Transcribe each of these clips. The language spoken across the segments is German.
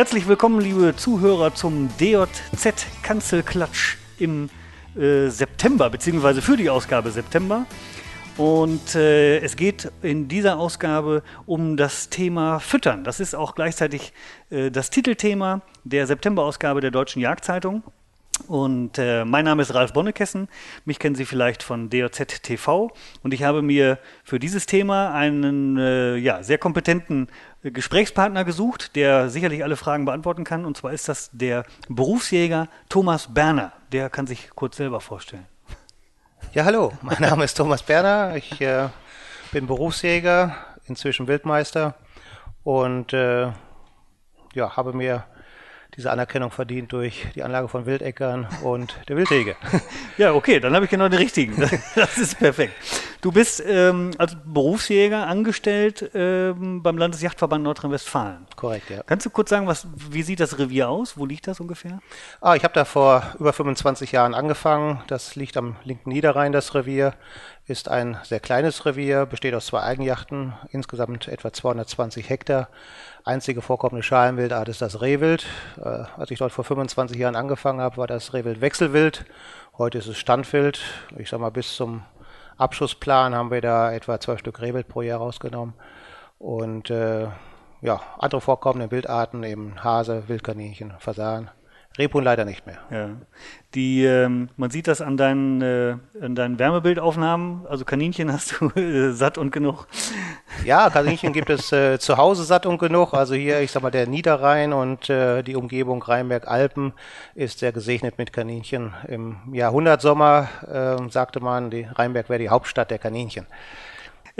Herzlich willkommen, liebe Zuhörer, zum DJZ Kanzelklatsch im äh, September, beziehungsweise für die Ausgabe September. Und äh, es geht in dieser Ausgabe um das Thema Füttern. Das ist auch gleichzeitig äh, das Titelthema der September-Ausgabe der Deutschen Jagdzeitung. Und äh, mein Name ist Ralf Bonnekessen. Mich kennen Sie vielleicht von DOZ TV. Und ich habe mir für dieses Thema einen äh, ja, sehr kompetenten äh, Gesprächspartner gesucht, der sicherlich alle Fragen beantworten kann. Und zwar ist das der Berufsjäger Thomas Berner. Der kann sich kurz selber vorstellen. Ja, hallo. Mein Name ist Thomas Berner. Ich äh, bin Berufsjäger, inzwischen Wildmeister und äh, ja, habe mir diese Anerkennung verdient durch die Anlage von Wildeckern und der Wildhege. Ja, okay, dann habe ich genau den richtigen. Das ist perfekt. Du bist ähm, als Berufsjäger angestellt ähm, beim Landesjachtverband Nordrhein-Westfalen. Korrekt, ja. Kannst du kurz sagen, was, wie sieht das Revier aus? Wo liegt das ungefähr? Ah, ich habe da vor über 25 Jahren angefangen. Das liegt am linken Niederrhein, das Revier. Ist ein sehr kleines Revier, besteht aus zwei Eigenjachten, insgesamt etwa 220 Hektar. Einzige vorkommende Schalenwildart ist das Rehwild. Äh, als ich dort vor 25 Jahren angefangen habe, war das Rehwild Wechselwild. Heute ist es Standwild. Ich sag mal, bis zum Abschussplan haben wir da etwa zwölf Stück Rehwild pro Jahr rausgenommen. Und äh, ja, andere vorkommende Wildarten, eben Hase, Wildkaninchen, Fasan, Rebhuhn leider nicht mehr. Ja. Die, ähm, man sieht das an deinen, äh, an deinen Wärmebildaufnahmen. Also Kaninchen hast du äh, satt und genug. Ja, Kaninchen gibt es äh, zu Hause satt und genug. Also hier, ich sag mal, der Niederrhein und äh, die Umgebung Rheinberg-Alpen ist sehr gesegnet mit Kaninchen. Im Jahrhundertsommer äh, sagte man, die Rheinberg wäre die Hauptstadt der Kaninchen.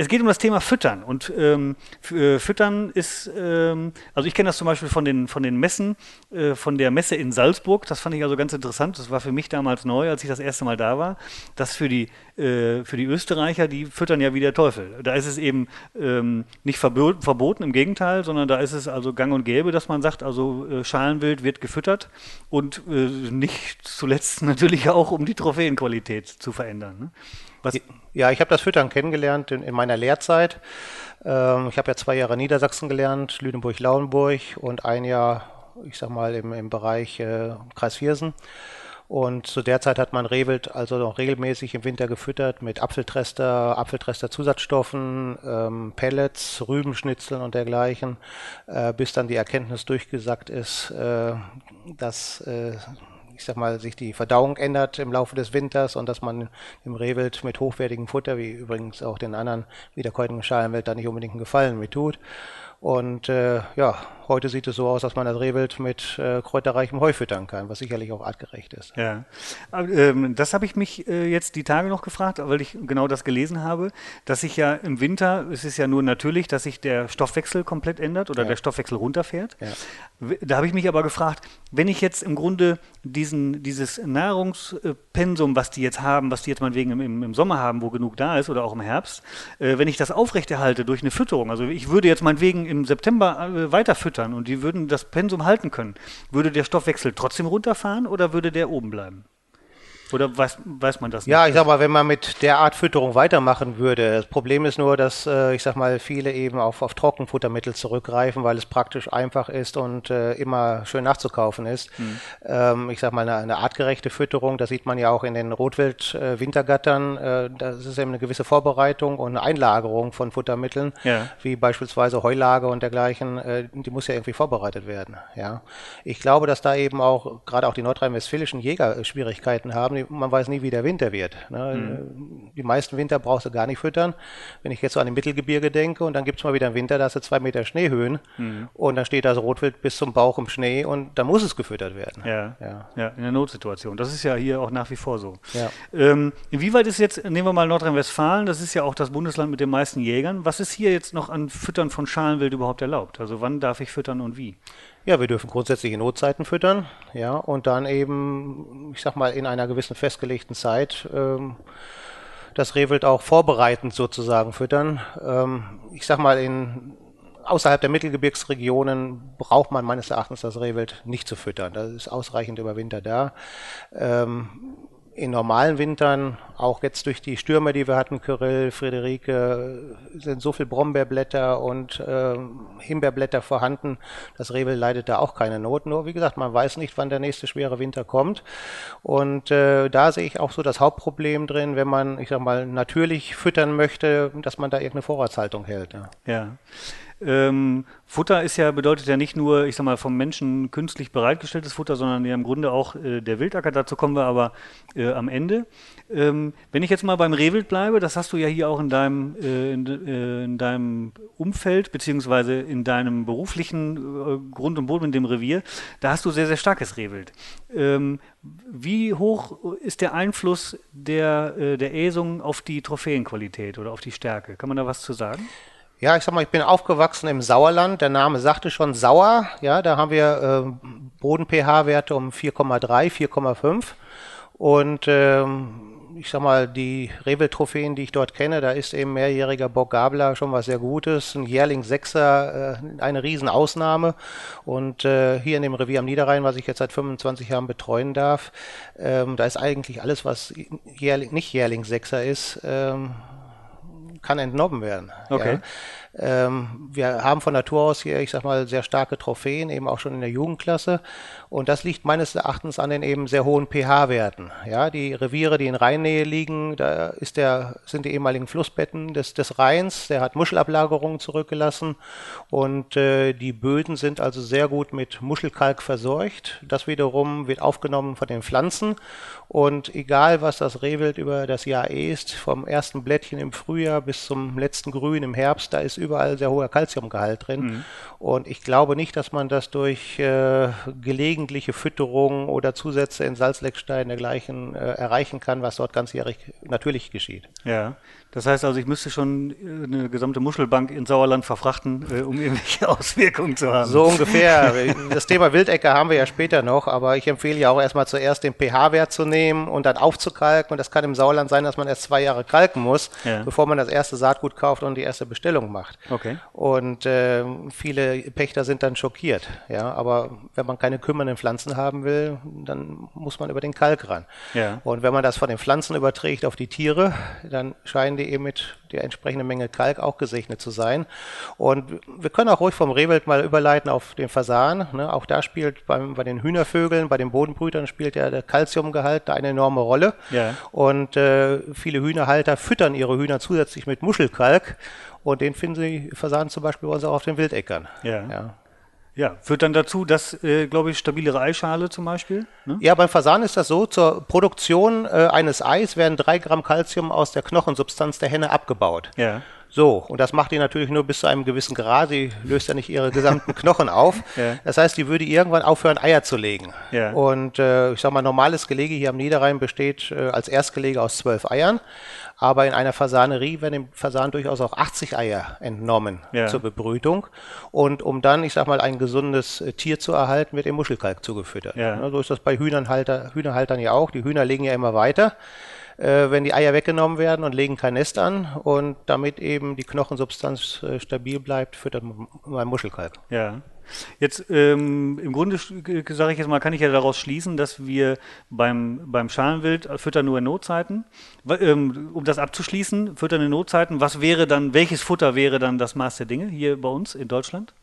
Es geht um das Thema Füttern. Und ähm, äh, Füttern ist, ähm, also ich kenne das zum Beispiel von den, von den Messen, äh, von der Messe in Salzburg. Das fand ich also ganz interessant. Das war für mich damals neu, als ich das erste Mal da war. Das für die, äh, für die Österreicher, die füttern ja wie der Teufel. Da ist es eben ähm, nicht verboten, im Gegenteil, sondern da ist es also gang und gäbe, dass man sagt, also äh, Schalenwild wird gefüttert und äh, nicht zuletzt natürlich auch, um die Trophäenqualität zu verändern. Ne? Was ja, ich habe das Füttern kennengelernt in, in meiner Lehrzeit. Ähm, ich habe ja zwei Jahre Niedersachsen gelernt, Lüneburg-Lauenburg und ein Jahr, ich sag mal, im, im Bereich äh, Kreis Viersen. Und zu der Zeit hat man Rehwild also noch regelmäßig im Winter gefüttert mit Apfeltrester, Apfeltrester-Zusatzstoffen, ähm, Pellets, Rübenschnitzeln und dergleichen, äh, bis dann die Erkenntnis durchgesackt ist, äh, dass äh, ich sag mal, sich die Verdauung ändert im Laufe des Winters und dass man dem Rehwild mit hochwertigem Futter, wie übrigens auch den anderen wiederkäutigen Schalenwild, da nicht unbedingt einen Gefallen mit tut. Und äh, ja, heute sieht es so aus, dass man das Rehwild mit äh, kräuterreichem Heu füttern kann, was sicherlich auch artgerecht ist. Ja, Aber, ähm, das habe ich mich äh, jetzt die Tage noch gefragt, weil ich genau das gelesen habe, dass sich ja im Winter, es ist ja nur natürlich, dass sich der Stoffwechsel komplett ändert oder ja. der Stoffwechsel runterfährt. Ja. Da habe ich mich aber gefragt, wenn ich jetzt im Grunde diesen, dieses Nahrungspensum, was die jetzt haben, was die jetzt meinetwegen im, im Sommer haben, wo genug da ist oder auch im Herbst, äh, wenn ich das aufrechterhalte durch eine Fütterung, also ich würde jetzt meinetwegen im September äh, weiter füttern und die würden das Pensum halten können, würde der Stoffwechsel trotzdem runterfahren oder würde der oben bleiben? Oder weiß, weiß man das nicht? Ja, ich sag mal, wenn man mit der Art Fütterung weitermachen würde. Das Problem ist nur, dass, äh, ich sag mal, viele eben auf, auf Trockenfuttermittel zurückgreifen, weil es praktisch einfach ist und äh, immer schön nachzukaufen ist. Mhm. Ähm, ich sag mal, eine, eine, artgerechte Fütterung, das sieht man ja auch in den Rotwild-Wintergattern. Äh, das ist eben eine gewisse Vorbereitung und eine Einlagerung von Futtermitteln, ja. wie beispielsweise Heulage und dergleichen. Äh, die muss ja irgendwie vorbereitet werden. Ja, Ich glaube, dass da eben auch gerade auch die nordrhein-westfälischen Jäger Schwierigkeiten haben man weiß nie, wie der Winter wird. Ne? Mhm. Die meisten Winter brauchst du gar nicht füttern. Wenn ich jetzt so an die Mittelgebirge denke und dann gibt es mal wieder einen Winter, da hast du zwei Meter Schneehöhen mhm. und dann steht das Rotwild bis zum Bauch im Schnee und da muss es gefüttert werden. Ja, ja. ja in der Notsituation. Das ist ja hier auch nach wie vor so. Ja. Ähm, inwieweit ist jetzt, nehmen wir mal Nordrhein-Westfalen, das ist ja auch das Bundesland mit den meisten Jägern. Was ist hier jetzt noch an Füttern von Schalenwild überhaupt erlaubt? Also wann darf ich füttern und wie? Ja, wir dürfen grundsätzlich in Notzeiten füttern, ja, und dann eben, ich sag mal, in einer gewissen festgelegten Zeit ähm, das Rehwild auch vorbereitend sozusagen füttern. Ähm, ich sag mal, in außerhalb der Mittelgebirgsregionen braucht man meines Erachtens das Rehwild nicht zu füttern. Das ist ausreichend über Winter da. Ähm, in normalen Wintern, auch jetzt durch die Stürme, die wir hatten, Kyrill, Friederike, sind so viel Brombeerblätter und äh, Himbeerblätter vorhanden. Das Rehwild leidet da auch keine Not. Nur wie gesagt, man weiß nicht, wann der nächste schwere Winter kommt. Und äh, da sehe ich auch so das Hauptproblem drin, wenn man, ich sag mal, natürlich füttern möchte, dass man da irgendeine Vorratshaltung hält. Ja. ja. Ähm, Futter ist ja, bedeutet ja nicht nur, ich sag mal, vom Menschen künstlich bereitgestelltes Futter, sondern ja im Grunde auch äh, der Wildacker. Dazu kommen wir aber äh, am Ende. Ähm, wenn ich jetzt mal beim Rehwild bleibe, das hast du ja hier auch in deinem, äh, in, äh, in, deinem Umfeld, beziehungsweise in deinem beruflichen äh, Grund und Boden in dem Revier, da hast du sehr, sehr starkes Rehwild. Ähm, wie hoch ist der Einfluss der, äh, der Äsung auf die Trophäenqualität oder auf die Stärke? Kann man da was zu sagen? Ja, ich sag mal, ich bin aufgewachsen im Sauerland. Der Name sagte schon Sauer. Ja, da haben wir äh, Boden-pH-Werte um 4,3, 4,5. Und ähm, ich sag mal, die Revel-Trophäen, die ich dort kenne, da ist eben mehrjähriger Bock Gabler schon was sehr Gutes. Ein Jährling Sechser, äh, eine Riesenausnahme. Und äh, hier in dem Revier am Niederrhein, was ich jetzt seit 25 Jahren betreuen darf, ähm, da ist eigentlich alles, was Jährling, nicht Jährling Sechser ist, ähm, kann entnommen werden. Okay. Ja. Ähm, wir haben von Natur aus hier, ich sag mal, sehr starke Trophäen, eben auch schon in der Jugendklasse. Und das liegt meines Erachtens an den eben sehr hohen pH-Werten. Ja, die Reviere, die in Rheinnähe liegen, da ist der, sind die ehemaligen Flussbetten des, des Rheins, der hat Muschelablagerungen zurückgelassen und äh, die Böden sind also sehr gut mit Muschelkalk verseucht. Das wiederum wird aufgenommen von den Pflanzen und egal was das Rehwild über das Jahr ist, vom ersten Blättchen im Frühjahr bis zum letzten Grün im Herbst, da ist überall sehr hoher Kalziumgehalt drin. Mhm. Und ich glaube nicht, dass man das durch äh, gelegentliche Fütterung oder Zusätze in Salzleckstein dergleichen äh, erreichen kann, was dort ganzjährig natürlich geschieht. Ja. Das heißt also, ich müsste schon äh, eine gesamte Muschelbank in Sauerland verfrachten, äh, um irgendwelche Auswirkungen zu haben. So ungefähr. Das Thema Wildecke haben wir ja später noch, aber ich empfehle ja auch erstmal zuerst den pH-Wert zu nehmen und dann aufzukalken. Und das kann im Sauerland sein, dass man erst zwei Jahre kalken muss, ja. bevor man das erste Saatgut kauft und die erste Bestellung macht. Okay. Und äh, viele Pächter sind dann schockiert. Ja, aber wenn man keine kümmernden Pflanzen haben will, dann muss man über den Kalk ran. Ja. Und wenn man das von den Pflanzen überträgt auf die Tiere, dann scheinen die eben mit der entsprechenden Menge Kalk auch gesegnet zu sein. Und wir können auch ruhig vom Rehwild mal überleiten auf den Fasan. Ne? Auch da spielt beim, bei den Hühnervögeln, bei den Bodenbrütern spielt ja der Kalziumgehalt da eine enorme Rolle. Ja. Und äh, viele Hühnerhalter füttern ihre Hühner zusätzlich mit Muschelkalk. Und den finden sie Fasanen zum Beispiel bei uns auch auf den Wildäckern. Ja. ja. Ja, führt dann dazu, dass, äh, glaube ich, stabilere Eischale zum Beispiel? Ne? Ja, beim Fasan ist das so, zur Produktion äh, eines Eis werden drei Gramm Kalzium aus der Knochensubstanz der Henne abgebaut. Ja. So, und das macht die natürlich nur bis zu einem gewissen Grad. Sie löst ja nicht ihre gesamten Knochen auf. Ja. Das heißt, die würde irgendwann aufhören, Eier zu legen. Ja. Und äh, ich sag mal, normales Gelege hier am Niederrhein besteht äh, als Erstgelege aus zwölf Eiern. Aber in einer Fasanerie werden dem Fasan durchaus auch 80 Eier entnommen ja. zur Bebrütung. Und um dann, ich sag mal, ein gesundes äh, Tier zu erhalten, wird im Muschelkalk zugefüttert. Ja. so ist das bei Hühnerhalter, Hühnerhaltern ja auch. Die Hühner legen ja immer weiter äh, wenn die Eier weggenommen werden und legen kein Nest an. Und damit eben die Knochensubstanz äh, stabil bleibt, füttert man Muschelkalk. Ja. Jetzt ähm, im Grunde sage ich jetzt mal, kann ich ja daraus schließen, dass wir beim, beim Schalenwild füttern nur in Notzeiten. Ähm, um das abzuschließen, füttern in Notzeiten, was wäre dann, welches Futter wäre dann das Maß der Dinge hier bei uns in Deutschland?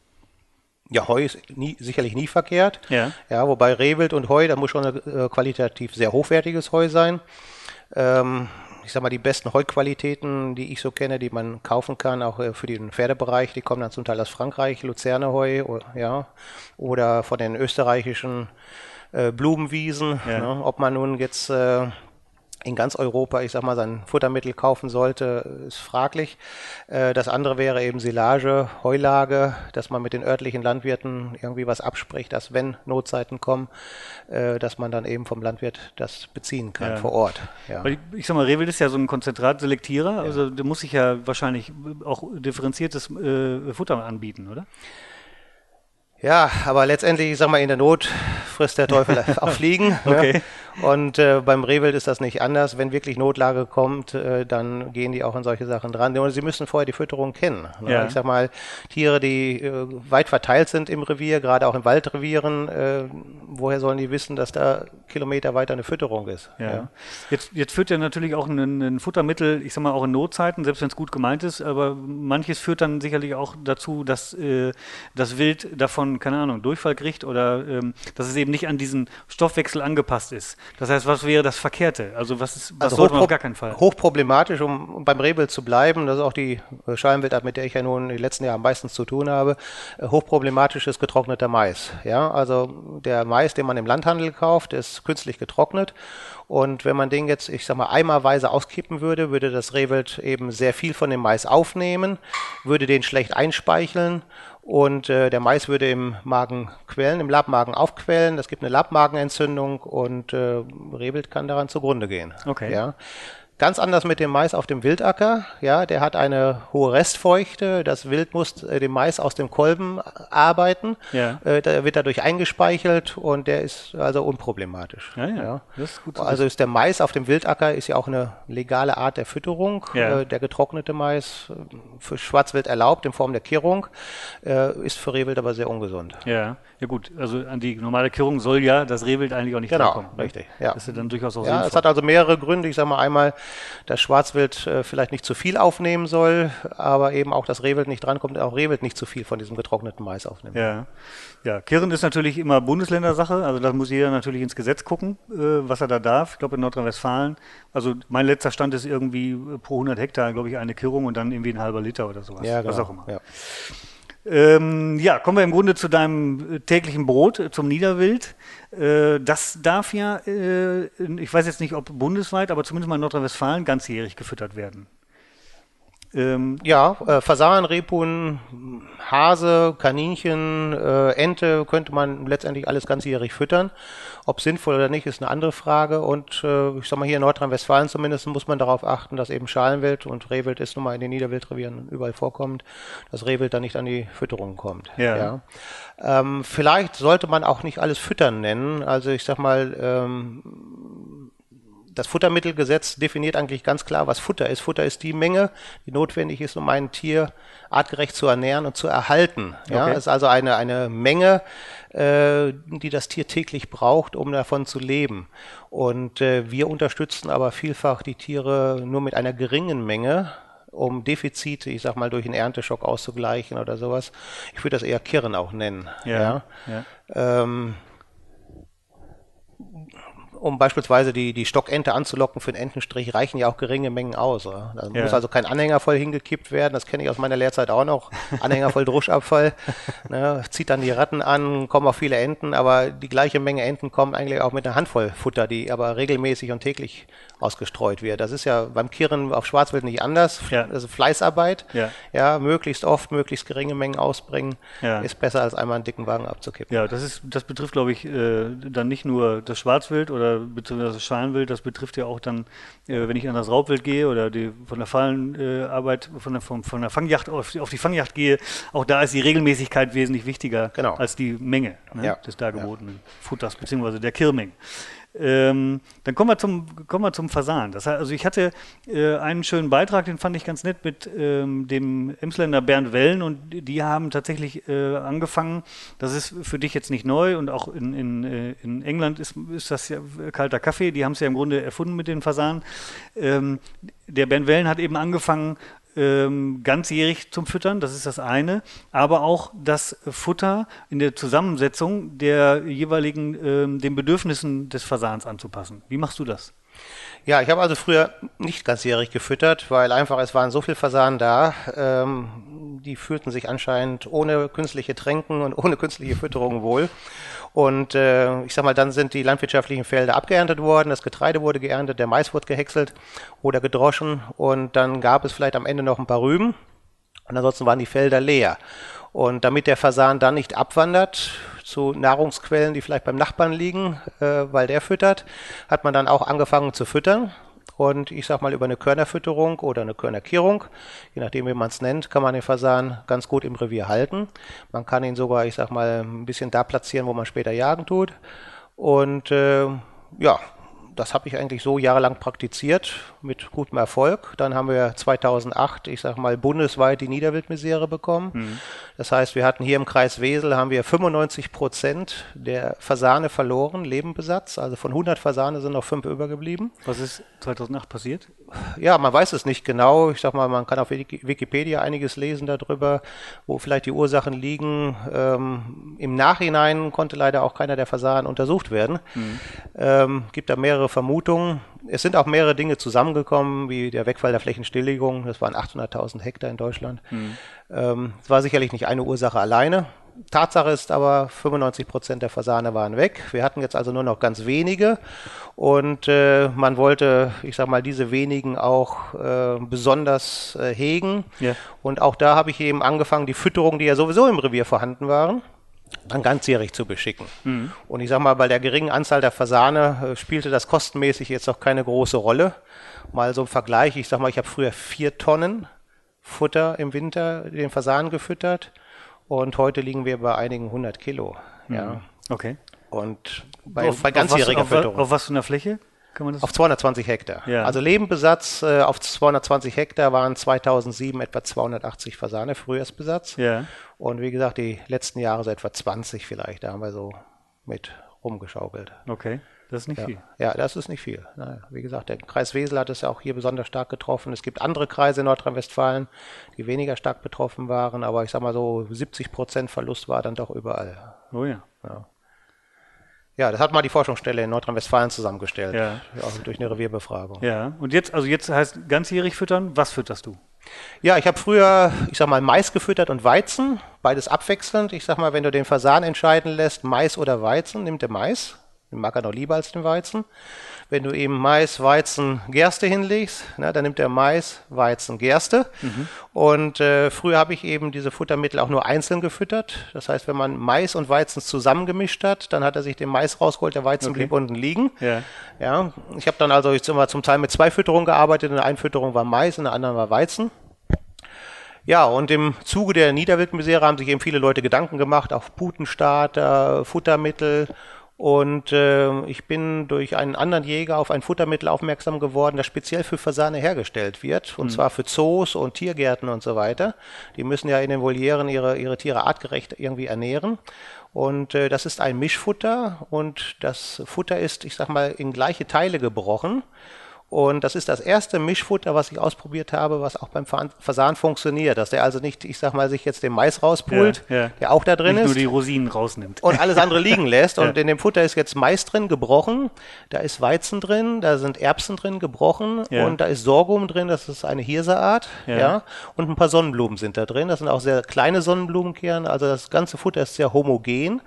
Ja, Heu ist nie, sicherlich nie verkehrt. Ja. ja. Wobei Rehwild und Heu, da muss schon ein äh, qualitativ sehr hochwertiges Heu sein. Ähm, ich sag mal, die besten Heuqualitäten, die ich so kenne, die man kaufen kann, auch äh, für den Pferdebereich, die kommen dann zum Teil aus Frankreich, Luzerne Heu, ja, oder von den österreichischen äh, Blumenwiesen. Ja. Ne? Ob man nun jetzt äh, in ganz Europa, ich sag mal, sein Futtermittel kaufen sollte, ist fraglich. Äh, das andere wäre eben Silage, Heulage, dass man mit den örtlichen Landwirten irgendwie was abspricht, dass wenn Notzeiten kommen, äh, dass man dann eben vom Landwirt das beziehen kann ja. vor Ort. Ja. Ich, ich, sag mal, Rewild ist ja so ein Konzentratselektierer, ja. also da muss sich ja wahrscheinlich auch differenziertes äh, Futter anbieten, oder? Ja, aber letztendlich, ich sag mal, in der Not frisst der Teufel auch Fliegen. Ne? Und äh, beim Rehwild ist das nicht anders. Wenn wirklich Notlage kommt, äh, dann gehen die auch in solche Sachen dran. Und sie müssen vorher die Fütterung kennen. Ne? Ja. Ich sag mal, Tiere, die äh, weit verteilt sind im Revier, gerade auch in Waldrevieren, äh, woher sollen die wissen, dass da Kilometer weiter eine Fütterung ist? Ja. ja. Jetzt, jetzt führt ja natürlich auch ein, ein Futtermittel, ich sag mal auch in Notzeiten, selbst wenn es gut gemeint ist, aber manches führt dann sicherlich auch dazu, dass äh, das Wild davon, keine Ahnung, Durchfall kriegt oder ähm, dass es eben nicht an diesen Stoffwechsel angepasst ist. Das heißt, was wäre das Verkehrte? Also was, ist, was also sollte man auf gar keinen Fall? Hochproblematisch, um beim Rehwild zu bleiben, das ist auch die Schalenwildart, mit der ich ja nun die letzten Jahre am meisten zu tun habe, äh, hochproblematisch ist getrockneter Mais. Ja, also der Mais, den man im Landhandel kauft, ist künstlich getrocknet und wenn man den jetzt, ich sag mal, eimerweise auskippen würde, würde das Rehwild eben sehr viel von dem Mais aufnehmen, würde den schlecht einspeicheln und äh, der Mais würde im Magen quellen, im Labmagen aufquellen. Es gibt eine Labmagenentzündung und äh, Rehwild kann daran zugrunde gehen. Okay. Ja. Ganz anders mit dem Mais auf dem Wildacker. Ja, der hat eine hohe Restfeuchte. Das Wild muss äh, den Mais aus dem Kolben arbeiten. Ja. Äh, der wird dadurch eingespeichelt und der ist also unproblematisch. Ja, ja. ja. Das ist gut also ist der Mais auf dem Wildacker ist ja auch eine legale Art der Fütterung. Ja. Äh, der getrocknete Mais äh, für Schwarzwild erlaubt in Form der Kirrung, äh, ist für Rehwild aber sehr ungesund. Ja. Ja gut, also an die normale Kirrung soll ja das Rehwild eigentlich auch nicht genau, kommen. Genau, richtig. Ja. Das ist dann durchaus auch Ja, sinnvoll. es hat also mehrere Gründe. Ich sage mal einmal, dass Schwarzwild äh, vielleicht nicht zu viel aufnehmen soll, aber eben auch das Rehwild nicht drankommt, auch Rehwild nicht zu viel von diesem getrockneten Mais aufnimmt. Ja, ja Kirren ist natürlich immer Bundesländersache, also da muss jeder natürlich ins Gesetz gucken, äh, was er da darf. Ich glaube in Nordrhein-Westfalen, also mein letzter Stand ist irgendwie pro 100 Hektar, glaube ich, eine Kirrung und dann irgendwie ein halber Liter oder sowas. Ja, genau. Was auch immer. Ja. Ähm, ja, kommen wir im Grunde zu deinem äh, täglichen Brot, äh, zum Niederwild. Äh, das darf ja, äh, ich weiß jetzt nicht, ob bundesweit, aber zumindest mal in Nordrhein-Westfalen ganzjährig gefüttert werden. Ähm, ja, äh, Fasan, Rebhuhn, Hase, Kaninchen, äh, Ente könnte man letztendlich alles ganzjährig füttern. Ob sinnvoll oder nicht, ist eine andere Frage. Und äh, ich sag mal, hier in Nordrhein-Westfalen zumindest muss man darauf achten, dass eben Schalenwild und Rehwild ist nun mal in den Niederwildrevieren überall vorkommt, dass Rehwild dann nicht an die Fütterung kommt. Ja. ja. Ähm, vielleicht sollte man auch nicht alles füttern nennen. Also ich sag mal, ähm, das Futtermittelgesetz definiert eigentlich ganz klar, was Futter ist. Futter ist die Menge, die notwendig ist, um ein Tier artgerecht zu ernähren und zu erhalten. Ja, okay. ist also eine, eine Menge, äh, die das Tier täglich braucht, um davon zu leben. Und äh, wir unterstützen aber vielfach die Tiere nur mit einer geringen Menge, um Defizite, ich sag mal, durch einen Ernteschock auszugleichen oder sowas. Ich würde das eher Kirren auch nennen. Ja. ja. ja. Ähm, um beispielsweise die, die Stockente anzulocken für den Entenstrich, reichen ja auch geringe Mengen aus. Da ja. muss also kein Anhänger voll hingekippt werden. Das kenne ich aus meiner Lehrzeit auch noch. Anhänger voll Druschabfall. ne, zieht dann die Ratten an, kommen auch viele Enten, aber die gleiche Menge Enten kommen eigentlich auch mit einer Handvoll Futter, die aber regelmäßig und täglich ausgestreut wird. Das ist ja beim Kirren auf Schwarzwild nicht anders. Ja. Also Fleißarbeit. Ja. ja, möglichst oft, möglichst geringe Mengen ausbringen, ja. ist besser als einmal einen dicken Wagen abzukippen. Ja, das ist, das betrifft, glaube ich, äh, dann nicht nur das Schwarzwild oder beziehungsweise das Schalenwild, das betrifft ja auch dann, äh, wenn ich an das Raubwild gehe oder die, von der Fallenarbeit, äh, von, der, von, von der Fangjacht auf die, auf die Fangjacht gehe, auch da ist die Regelmäßigkeit wesentlich wichtiger genau. als die Menge ne, des dargebotenen Futters, beziehungsweise der Kirrmengen. Ähm, dann kommen wir zum, kommen wir zum Fasan. Das heißt, also ich hatte äh, einen schönen Beitrag, den fand ich ganz nett mit ähm, dem Emsländer Bernd Wellen und die haben tatsächlich äh, angefangen, das ist für dich jetzt nicht neu und auch in, in, äh, in England ist, ist das ja kalter Kaffee, die haben es ja im Grunde erfunden mit den Fasanen. Ähm, der Bernd Wellen hat eben angefangen, ähm, ganzjährig zum Füttern, das ist das eine, aber auch das Futter in der Zusammensetzung der jeweiligen, ähm, den Bedürfnissen des Fasans anzupassen. Wie machst du das? Ja, ich habe also früher nicht ganzjährig gefüttert, weil einfach es waren so viele Fasanen da, ähm, die fühlten sich anscheinend ohne künstliche Tränken und ohne künstliche Fütterung wohl. Und äh, ich sag mal, dann sind die landwirtschaftlichen Felder abgeerntet worden, das Getreide wurde geerntet, der Mais wurde gehäckselt oder gedroschen und dann gab es vielleicht am Ende noch ein paar Rüben und ansonsten waren die Felder leer. Und damit der Fasan dann nicht abwandert zu Nahrungsquellen, die vielleicht beim Nachbarn liegen, äh, weil der füttert, hat man dann auch angefangen zu füttern. Und ich sag mal, über eine Körnerfütterung oder eine Körnerkierung, je nachdem, wie man es nennt, kann man den Fasan ganz gut im Revier halten. Man kann ihn sogar, ich sag mal, ein bisschen da platzieren, wo man später jagen tut. Und äh, ja, das habe ich eigentlich so jahrelang praktiziert, mit gutem Erfolg. Dann haben wir 2008, ich sage mal, bundesweit die Niederwildmisere bekommen. Mhm. Das heißt, wir hatten hier im Kreis Wesel haben wir 95 Prozent der Fasane verloren, Lebenbesatz. Also von 100 Fasane sind noch fünf übergeblieben. Was ist 2008 passiert? Ja, man weiß es nicht genau. Ich sag mal, man kann auf Wikipedia einiges lesen darüber, wo vielleicht die Ursachen liegen. Ähm, Im Nachhinein konnte leider auch keiner der Fasanen untersucht werden. Mhm. Ähm, gibt da mehrere Vermutungen. Es sind auch mehrere Dinge zusammengekommen, wie der Wegfall der Flächenstilllegung. Das waren 800.000 Hektar in Deutschland. Mhm. Ähm, es war sicherlich nicht eine Ursache alleine. Tatsache ist aber, 95 Prozent der Fasane waren weg. Wir hatten jetzt also nur noch ganz wenige und äh, man wollte, ich sag mal, diese wenigen auch äh, besonders äh, hegen. Ja. Und auch da habe ich eben angefangen, die Fütterung, die ja sowieso im Revier vorhanden waren, dann ganzjährig zu beschicken. Mhm. Und ich sage mal, bei der geringen Anzahl der Fasane äh, spielte das kostenmäßig jetzt auch keine große Rolle. Mal so ein Vergleich, ich sage mal, ich habe früher vier Tonnen Futter im Winter den Fasanen gefüttert und heute liegen wir bei einigen hundert Kilo. Mhm. Ja. Okay. Und bei, auf, bei ganzjähriger auf was, Fütterung. Auf, auf was für einer Fläche? auf 220 Hektar. Ja. Also Lebenbesatz äh, auf 220 Hektar waren 2007 etwa 280 Fasane Frühjahrsbesatz. Ja. Und wie gesagt, die letzten Jahre so etwa 20 vielleicht. Da haben wir so mit rumgeschaukelt. Okay. Das ist nicht ja. viel. Ja, das ist nicht viel. Wie gesagt, der Kreis Wesel hat es ja auch hier besonders stark getroffen. Es gibt andere Kreise in Nordrhein-Westfalen, die weniger stark betroffen waren, aber ich sag mal so 70 Prozent Verlust war dann doch überall. Oh ja. ja. Ja, das hat mal die Forschungsstelle in Nordrhein-Westfalen zusammengestellt, ja. auch durch eine Revierbefragung. Ja, und jetzt, also jetzt heißt ganzjährig füttern, was fütterst du? Ja, ich habe früher, ich sag mal, Mais gefüttert und Weizen, beides abwechselnd. Ich sag mal, wenn du den Fasan entscheiden lässt, Mais oder Weizen, nimmt der Mais. Den mag er noch lieber als den Weizen. Wenn du eben Mais, Weizen, Gerste hinlegst, na, dann nimmt er Mais, Weizen, Gerste. Mhm. Und äh, früher habe ich eben diese Futtermittel auch nur einzeln gefüttert. Das heißt, wenn man Mais und Weizen zusammengemischt hat, dann hat er sich den Mais rausgeholt, der Weizen okay. blieb unten liegen. Ja. ja ich habe dann also jetzt immer zum Teil mit zwei Fütterungen gearbeitet. In der einen Fütterung war Mais, in der anderen war Weizen. Ja, und im Zuge der Niederwildmisere haben sich eben viele Leute Gedanken gemacht, auf Putenstarter, Futtermittel und äh, ich bin durch einen anderen Jäger auf ein Futtermittel aufmerksam geworden, das speziell für Fasane hergestellt wird. Und mhm. zwar für Zoos und Tiergärten und so weiter. Die müssen ja in den Volieren ihre, ihre Tiere artgerecht irgendwie ernähren. Und äh, das ist ein Mischfutter und das Futter ist, ich sag mal, in gleiche Teile gebrochen. Und das ist das erste Mischfutter, was ich ausprobiert habe, was auch beim Fasan funktioniert. Dass der also nicht, ich sag mal, sich jetzt den Mais rauspult, ja, ja. der auch da drin nicht ist. nur die Rosinen rausnimmt. Und alles andere liegen lässt. Und ja. in dem Futter ist jetzt Mais drin, gebrochen. Da ist Weizen drin, da sind Erbsen drin, gebrochen. Und da ist Sorghum drin, das ist eine Hirseart. Ja. Und ein paar Sonnenblumen sind da drin. Das sind auch sehr kleine Sonnenblumenkerne. Also das ganze Futter ist sehr homogen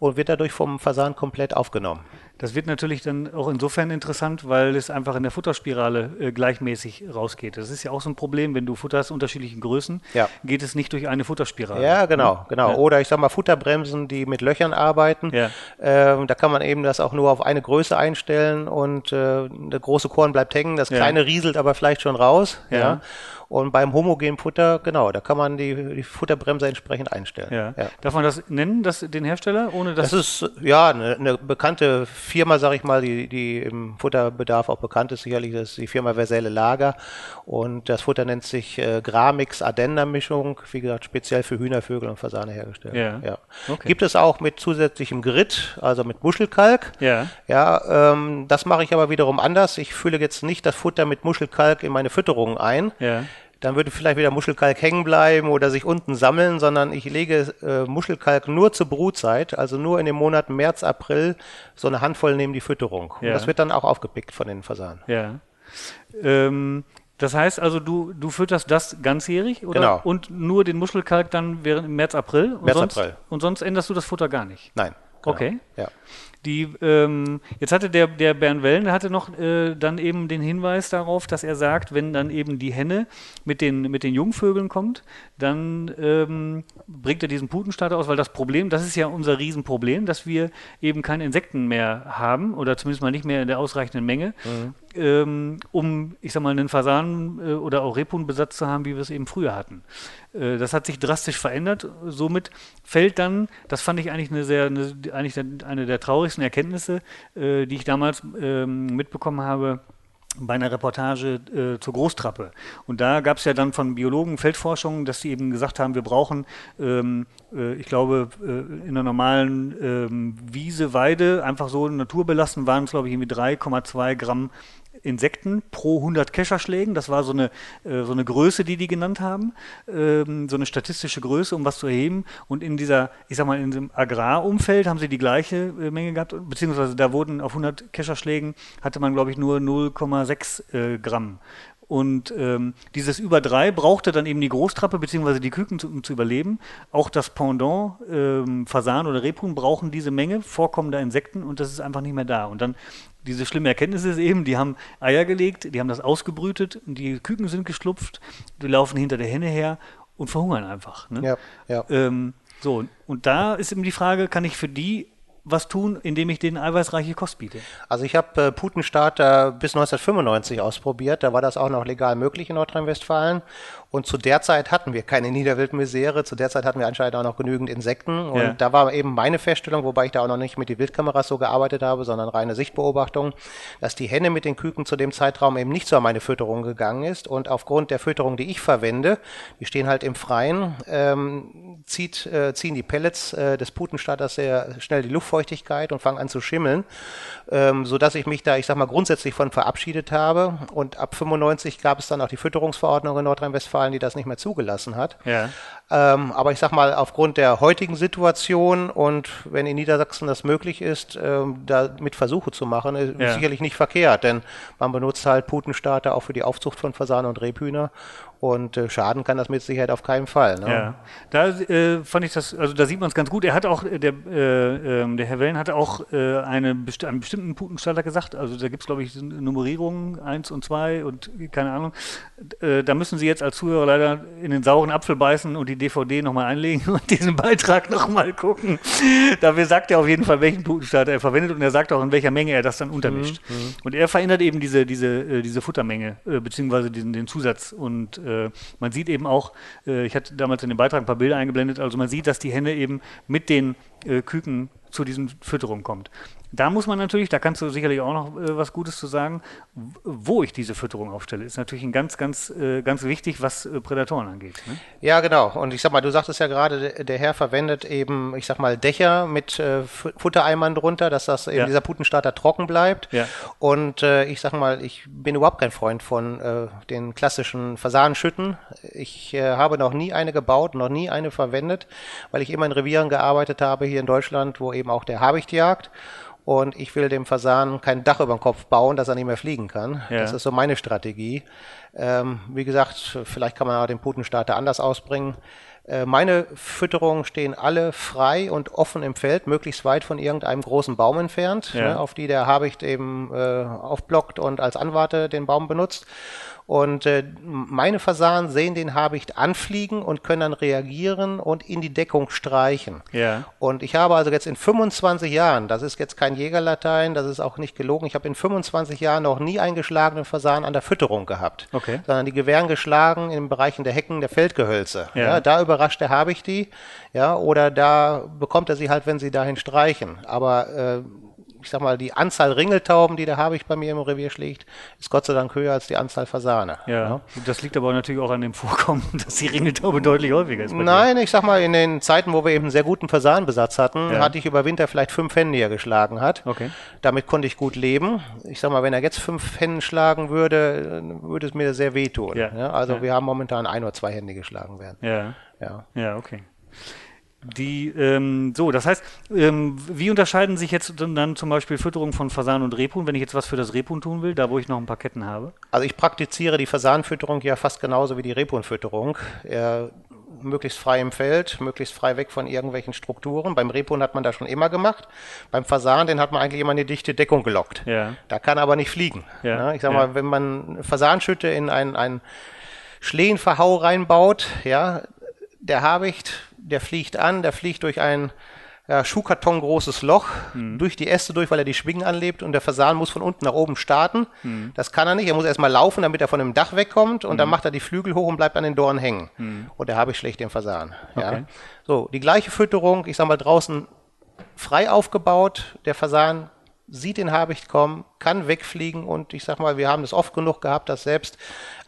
und wird dadurch vom Fasan komplett aufgenommen. Das wird natürlich dann auch insofern interessant, weil es einfach in der Futterspirale äh, gleichmäßig rausgeht. Das ist ja auch so ein Problem, wenn du Futter hast unterschiedlichen Größen, ja. geht es nicht durch eine Futterspirale. Ja, genau, genau. Ja. Oder ich sag mal Futterbremsen, die mit Löchern arbeiten. Ja. Ähm, da kann man eben das auch nur auf eine Größe einstellen und äh, der große Korn bleibt hängen, das kleine rieselt aber vielleicht schon raus. ja. Und beim homogenen Futter, genau, da kann man die, die Futterbremse entsprechend einstellen. Ja. ja. Darf man das nennen, das, den Hersteller, ohne dass. Das ist ja eine, eine bekannte Firma, sage ich mal, die, die im Futterbedarf auch bekannt ist. Sicherlich das ist die Firma Verselle Lager. Und das Futter nennt sich äh, Gramix Addenda Mischung, wie gesagt, speziell für Hühnervögel und Fasane hergestellt. Ja. ja. Okay. Gibt es auch mit zusätzlichem Grit, also mit Muschelkalk. Ja. Ja, ähm, das mache ich aber wiederum anders. Ich fülle jetzt nicht das Futter mit Muschelkalk in meine Fütterung ein. Ja dann würde vielleicht wieder Muschelkalk hängen bleiben oder sich unten sammeln, sondern ich lege äh, Muschelkalk nur zur Brutzeit, also nur in den Monaten März, April, so eine Handvoll neben die Fütterung. Ja. Und das wird dann auch aufgepickt von den Fasanen. Ja. Ähm, das heißt also, du, du fütterst das ganzjährig oder? Genau. Und nur den Muschelkalk dann während März, April? Und März, sonst, April. Und sonst änderst du das Futter gar nicht? Nein. Genau. Okay. Ja. Die, ähm, jetzt hatte der, der Bernd Wellen, hatte noch äh, dann eben den Hinweis darauf, dass er sagt, wenn dann eben die Henne mit den, mit den Jungvögeln kommt, dann ähm, bringt er diesen Putenstarter aus, weil das Problem, das ist ja unser Riesenproblem, dass wir eben keine Insekten mehr haben oder zumindest mal nicht mehr in der ausreichenden Menge. Mhm ähm, um, ich sag mal, einen Fasan- äh, oder auch Rebhuhnbesatz zu haben, wie wir es eben früher hatten. Äh, das hat sich drastisch verändert. Somit fällt dann, das fand ich eigentlich eine sehr, eine, eigentlich eine der traurigsten Erkenntnisse, äh, die ich damals ähm, mitbekommen habe bei einer Reportage äh, zur Großtrappe. Und da gab es ja dann von Biologen Feldforschungen, dass sie eben gesagt haben, wir brauchen, ähm, äh, ich glaube, äh, in einer normalen ähm, Wiese, Weide, einfach so naturbelassen, waren es, glaube ich, irgendwie 3,2 Gramm Insekten pro 100 Kescherschlägen. Das war so eine, äh, so eine Größe, die die genannt haben, ähm, so eine statistische Größe, um was zu erheben. Und in dieser, ich sag mal, in diesem Agrarumfeld haben sie die gleiche äh, Menge gehabt, beziehungsweise da wurden auf 100 Kescherschlägen hatte man, glaube ich, nur 0,6 äh, Gramm. Und ähm, dieses über drei brauchte dann eben die Großtrappe beziehungsweise die Küken, zu, um zu überleben. Auch das Pendant, ähm, Fasan oder Rebhuhn brauchen diese Menge vorkommender Insekten und das ist einfach nicht mehr da. Und dann diese schlimme Erkenntnis ist eben, die haben Eier gelegt, die haben das ausgebrütet die Küken sind geschlupft, die laufen hinter der Henne her und verhungern einfach. Ne? Ja, ja. Ähm, so, und da ist eben die Frage, kann ich für die was tun, indem ich denen eiweißreiche Kost biete? Also ich habe äh, Putenstarter bis 1995 ausprobiert. Da war das auch noch legal möglich in Nordrhein-Westfalen. Und zu der Zeit hatten wir keine Niederwildmisere. Zu der Zeit hatten wir anscheinend auch noch genügend Insekten. Und ja. da war eben meine Feststellung, wobei ich da auch noch nicht mit den Wildkameras so gearbeitet habe, sondern reine Sichtbeobachtung, dass die Henne mit den Küken zu dem Zeitraum eben nicht so an meine Fütterung gegangen ist. Und aufgrund der Fütterung, die ich verwende, die stehen halt im Freien, ähm, zieht, äh, ziehen die Pellets äh, des Putenstarters sehr schnell die Luftfeuchtigkeit und fangen an zu schimmeln, ähm, sodass ich mich da, ich sag mal, grundsätzlich von verabschiedet habe. Und ab 95 gab es dann auch die Fütterungsverordnung in Nordrhein-Westfalen Nordrhein-Westfalen, die das nicht mehr zugelassen hat. Ja. Ähm, aber ich sag mal, aufgrund der heutigen Situation und wenn in Niedersachsen das möglich ist, ähm, da mit Versuche zu machen, ist ja. sicherlich nicht verkehrt, denn man benutzt halt Putenstarter auch für die Aufzucht von Fasanen und Rebhühner und äh, schaden kann das mit Sicherheit auf keinen Fall. Ne? Ja, da äh, fand ich das, also da sieht man es ganz gut. Er hat auch, äh, der, äh, ähm, der Herr Wellen hatte auch äh, eine besti einen bestimmten Putenstarter gesagt. Also da gibt es, glaube ich, Nummerierungen 1 und 2 und keine Ahnung. Äh, da müssen Sie jetzt als Zuhörer leider in den sauren Apfel beißen und die DVD nochmal einlegen und diesen Beitrag nochmal gucken. Dafür sagt er auf jeden Fall, welchen Putenstarter er verwendet und er sagt auch, in welcher Menge er das dann untermischt. Mhm, mhm. und er verändert eben diese, diese, diese Futtermenge, beziehungsweise diesen, den Zusatz und äh, man sieht eben auch, äh, ich hatte damals in dem Beitrag ein paar Bilder eingeblendet, also man sieht, dass die Henne eben mit den äh, Küken zu diesen Fütterungen kommt. Da muss man natürlich, da kannst du sicherlich auch noch äh, was Gutes zu sagen, wo ich diese Fütterung aufstelle, ist natürlich ein ganz, ganz, äh, ganz wichtig, was äh, Prädatoren angeht. Ne? Ja, genau. Und ich sag mal, du sagtest ja gerade, der, Herr verwendet eben, ich sag mal, Dächer mit äh, Futtereimern drunter, dass das eben ja. dieser Putenstarter trocken bleibt. Ja. Und äh, ich sag mal, ich bin überhaupt kein Freund von äh, den klassischen Fasanenschütten. Ich habe noch nie eine gebaut, noch nie eine verwendet, weil ich immer in Revieren gearbeitet habe hier in Deutschland, wo eben auch der Habicht jagt und ich will dem Fasan kein Dach über den Kopf bauen, dass er nicht mehr fliegen kann. Ja. Das ist so meine Strategie. Ähm, wie gesagt, vielleicht kann man auch den Putenstarter anders ausbringen. Äh, meine Fütterungen stehen alle frei und offen im Feld, möglichst weit von irgendeinem großen Baum entfernt, ja. ne, auf die der Habicht eben äh, aufblockt und als Anwarte den Baum benutzt. Und äh, meine Fasanen sehen den Habicht anfliegen und können dann reagieren und in die Deckung streichen. Ja. Und ich habe also jetzt in 25 Jahren, das ist jetzt kein Jägerlatein, das ist auch nicht gelogen, ich habe in 25 Jahren noch nie einen geschlagenen Fasan an der Fütterung gehabt. Okay. Sondern die Gewehren geschlagen in den Bereichen der Hecken der Feldgehölze. Ja. ja. da überrascht der Habicht die, ja, oder da bekommt er sie halt, wenn sie dahin streichen. Aber äh, ich sag mal, die Anzahl Ringeltauben, die der Habicht bei mir im Revier schlägt, ist Gott sei Dank höher als die Anzahl Fasane. Ja, ja. das liegt aber natürlich auch an dem Vorkommen, dass die Ringeltaube deutlich häufiger ist. Nein, ich sag mal, in den Zeiten, wo wir eben einen sehr guten Fasanenbesatz hatten, ja. hatte ich über Winter vielleicht fünf Hennen, die er geschlagen hat. Okay. Damit konnte ich gut leben. Ich sag mal, wenn er jetzt fünf Hennen schlagen würde, würde es mir sehr wehtun. Ja. ja also wir haben momentan ein oder zwei Hände geschlagen werden. Ja. Ja, ja okay. Die, ähm, so, das heißt, ähm, wie unterscheiden sich jetzt dann zum Beispiel Fütterung von Fasan und Rebhuhn, wenn ich jetzt was für das Rebhuhn tun will, da wo ich noch ein paar Ketten habe? Also ich praktiziere die Fasanfütterung ja fast genauso wie die Rebhuhnfütterung. Äh, möglichst frei im Feld, möglichst frei weg von irgendwelchen Strukturen. Beim Rebhuhn hat man das schon immer gemacht. Beim Fasan, den hat man eigentlich immer eine dichte Deckung gelockt. Ja. Da kann aber nicht fliegen. Ja. Ja, ich sag mal, wenn man Fasanschütte in ein, ein Schlehenverhau reinbaut, ja, der Habicht der fliegt an, der fliegt durch ein ja, Schuhkarton großes Loch mhm. durch die Äste durch, weil er die Schwingen anlebt und der Fasan muss von unten nach oben starten. Mhm. Das kann er nicht. Er muss erstmal laufen, damit er von dem Dach wegkommt und mhm. dann macht er die Flügel hoch und bleibt an den Dornen hängen. Mhm. Und da habe ich schlecht den Fasan. Okay. Ja. So, die gleiche Fütterung, ich sag mal draußen frei aufgebaut. Der Fasan sieht den Habicht kommen, kann wegfliegen und ich sag mal, wir haben es oft genug gehabt, dass selbst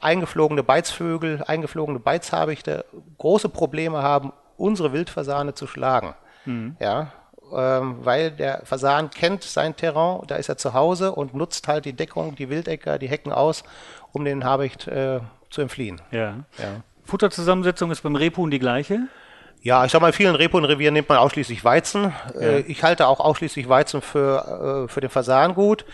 eingeflogene Beizvögel, eingeflogene Beizhabichte große Probleme haben, unsere Wildfasane zu schlagen. Mhm. Ja, ähm, weil der Fasan kennt sein Terrain, da ist er zu Hause und nutzt halt die Deckung, die Wildecker, die Hecken aus, um den Habicht äh, zu entfliehen. Ja. ja. Futterzusammensetzung ist beim Rebhuhn die gleiche? Ja, ich sag mal, in vielen Rebhuhnrevieren nimmt man ausschließlich Weizen. Ja. Äh, ich halte auch ausschließlich Weizen für, äh, für den Fasan gut.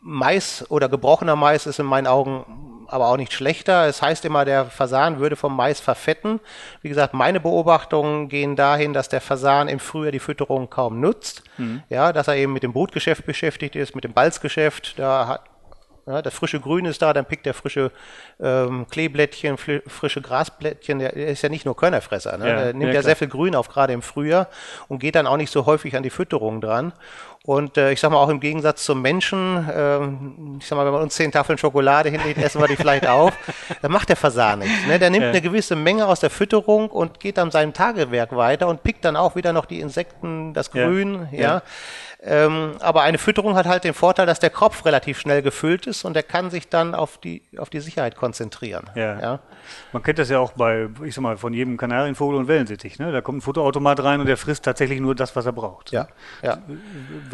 Mais oder gebrochener Mais ist in meinen Augen aber auch nicht schlechter. Es heißt immer, der Fasan würde vom Mais verfetten. Wie gesagt, meine Beobachtungen gehen dahin, dass der Fasan im Frühjahr die Fütterung kaum nutzt. Mhm. Ja, dass er eben mit dem Brutgeschäft beschäftigt ist, mit dem Balzgeschäft. Da hat, ja, das frische Grün ist da, dann pickt er frische ähm, Kleeblättchen, frische Grasblättchen. Der, der, ist ja nicht nur Körnerfresser. Ne? Ja, der nimmt ja, ja sehr viel Grün auf, gerade im Frühjahr und geht dann auch nicht so häufig an die Fütterung dran. Und äh, ich sag mal, auch im Gegensatz zum Menschen, äh, ich sag mal, wenn man uns zehn Tafeln Schokolade hinlegt, essen wir die vielleicht auf. Dann macht der Fasan nichts. Ne? Der nimmt ja. eine gewisse Menge aus der Fütterung und geht dann seinem Tagewerk weiter und pickt dann auch wieder noch die Insekten, das Grün, ja. ja. Ähm, aber eine Fütterung hat halt den Vorteil, dass der Kopf relativ schnell gefüllt ist und er kann sich dann auf die, auf die Sicherheit konzentrieren. Ja. ja. Man kennt das ja auch bei, ich sag mal, von jedem Kanarienvogel und Wellensittich. Ne? Da kommt ein Futterautomat rein und der frisst tatsächlich nur das, was er braucht. Ja. ja.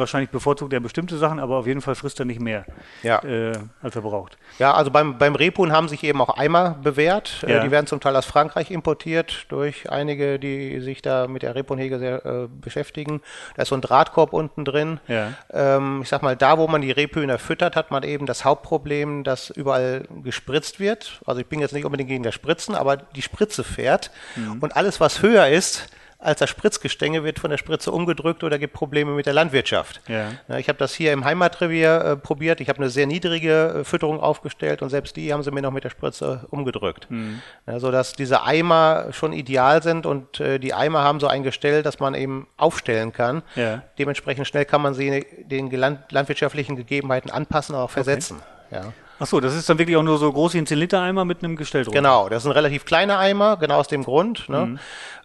Wahrscheinlich bevorzugt er bestimmte Sachen, aber auf jeden Fall frisst er nicht mehr, ja. äh, als er braucht. Ja, also beim, beim Rebhuhn haben sich eben auch Eimer bewährt. Äh, ja. Äh, die werden zum Teil aus Frankreich importiert durch einige, die sich da mit der Rebhuhnhege sehr äh, beschäftigen. Da ist so ein Drahtkorb unten drin drin. Ja. Ähm, ich sag mal, da, wo man die Rebhühner füttert, hat man eben das Hauptproblem, dass überall gespritzt wird. Also ich bin jetzt nicht unbedingt gegen das Spritzen, aber die Spritze fährt mhm. und alles, was höher ist, als das Spritzgestänge wird von der Spritze umgedrückt oder gibt Probleme mit der Landwirtschaft. Ja. ich habe das hier im Heimatrevier äh, probiert. Ich habe eine sehr niedrige äh, Fütterung aufgestellt und selbst die haben sie mir noch mit der Spritze umgedrückt. Mhm. Ja, sodass diese Eimer schon ideal sind und äh, die Eimer haben so ein Gestell, dass man eben aufstellen kann. Ja. Dementsprechend schnell kann man sie den land landwirtschaftlichen Gegebenheiten anpassen, auch versetzen. Okay. Ja. Achso, das ist dann wirklich auch nur so groß wie ein 10-Liter-Eimer mit einem Gestell drunter. Genau, das ist ein relativ kleiner Eimer, genau aus dem Grund. Ne? Mhm.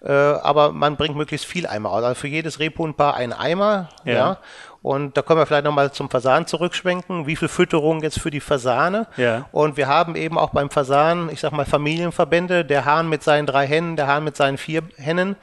Äh, aber man bringt möglichst viel Eimer aus. Also für jedes Rebhuhnpaar ein Eimer. Ja. ja. Und da können wir vielleicht nochmal zum Fasan zurückschwenken. Wie viel Fütterung jetzt für die Fasane? Ja. Und wir haben eben auch beim Fasan, ich sag mal Familienverbände, der Hahn mit seinen drei Hennen, der Hahn mit seinen vier Hennen.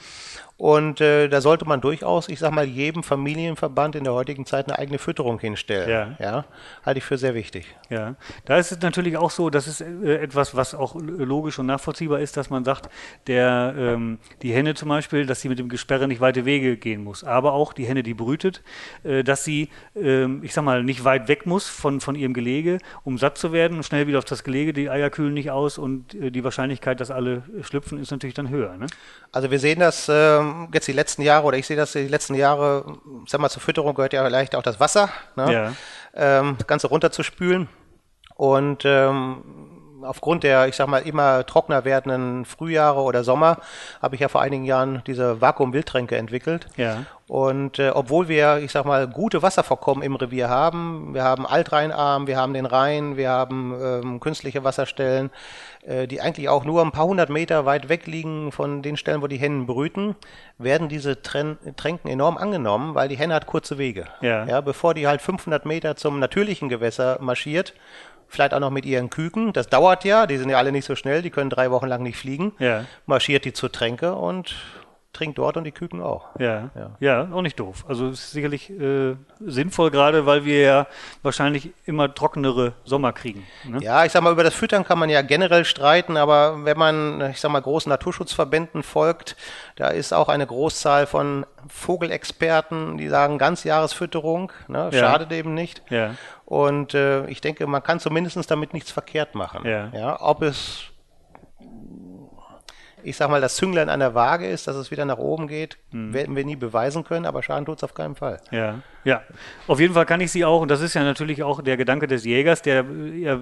Und äh, da sollte man durchaus, ich sag mal, jedem Familienverband in der heutigen Zeit eine eigene Fütterung hinstellen. Ja. ja halte ich für sehr wichtig. Ja, da ist es natürlich auch so, dass es äh, etwas, was auch logisch und nachvollziehbar ist, dass man sagt, der, ähm, die Henne zum Beispiel, dass sie mit dem Gesperre nicht weite Wege gehen muss. Aber auch die Henne, die brütet, äh, dass sie, ähm, ich sag mal, nicht weit weg muss von, von ihrem Gelege, um satt zu werden, schnell wieder auf das Gelege, die Eier kühlen nicht aus und äh, die Wahrscheinlichkeit, dass alle schlüpfen, ist natürlich dann höher. Ne? Also wir sehen das. Ähm ähm, jetzt die letzten Jahre, oder ich sehe das die letzten Jahre, sag mal, zur Fütterung gehört ja vielleicht auch das Wasser, ne? ja. ähm, das Ganze runterzuspülen. Und ähm, aufgrund der, ich sag mal, immer trockener werdenden Frühjahre oder Sommer habe ich ja vor einigen Jahren diese Vakuum-Wildtränke entwickelt. Ja. Und äh, obwohl wir, ich sag mal, gute Wasservorkommen im Revier haben, wir haben Altrheinarm, wir haben den Rhein, wir haben ähm, künstliche Wasserstellen, äh, die eigentlich auch nur ein paar hundert Meter weit weg liegen von den Stellen, wo die Hennen brüten, werden diese Tren Tränken enorm angenommen, weil die Henne hat kurze Wege. Ja. ja. Bevor die halt 500 Meter zum natürlichen Gewässer marschiert vielleicht auch noch mit ihren Küken. Das dauert ja, die sind ja alle nicht so schnell, die können drei Wochen lang nicht fliegen. Ja. Marschiert die zur Tränke und trinkt dort und die Küken auch. Ja, ja, ja auch nicht doof. Also ist sicherlich äh, sinnvoll, gerade weil wir ja wahrscheinlich immer trockenere Sommer kriegen. Ne? Ja, ich sag mal, über das Füttern kann man ja generell streiten, aber wenn man, ich sag mal, großen Naturschutzverbänden folgt, da ist auch eine Großzahl von Vogelexperten, die sagen Ganzjahresfütterung, ne, ja. schadet eben nicht. Ja. Und äh, ich denke, man kann zumindest damit nichts verkehrt machen. Ja. Ja, ob es, ich sag mal, das Zünglein an der Waage ist, dass es wieder nach oben geht, hm. werden wir nie beweisen können, aber Schaden tut es auf keinen Fall. Ja, ja. Auf jeden Fall kann ich sie auch, und das ist ja natürlich auch der Gedanke des Jägers, der, ja,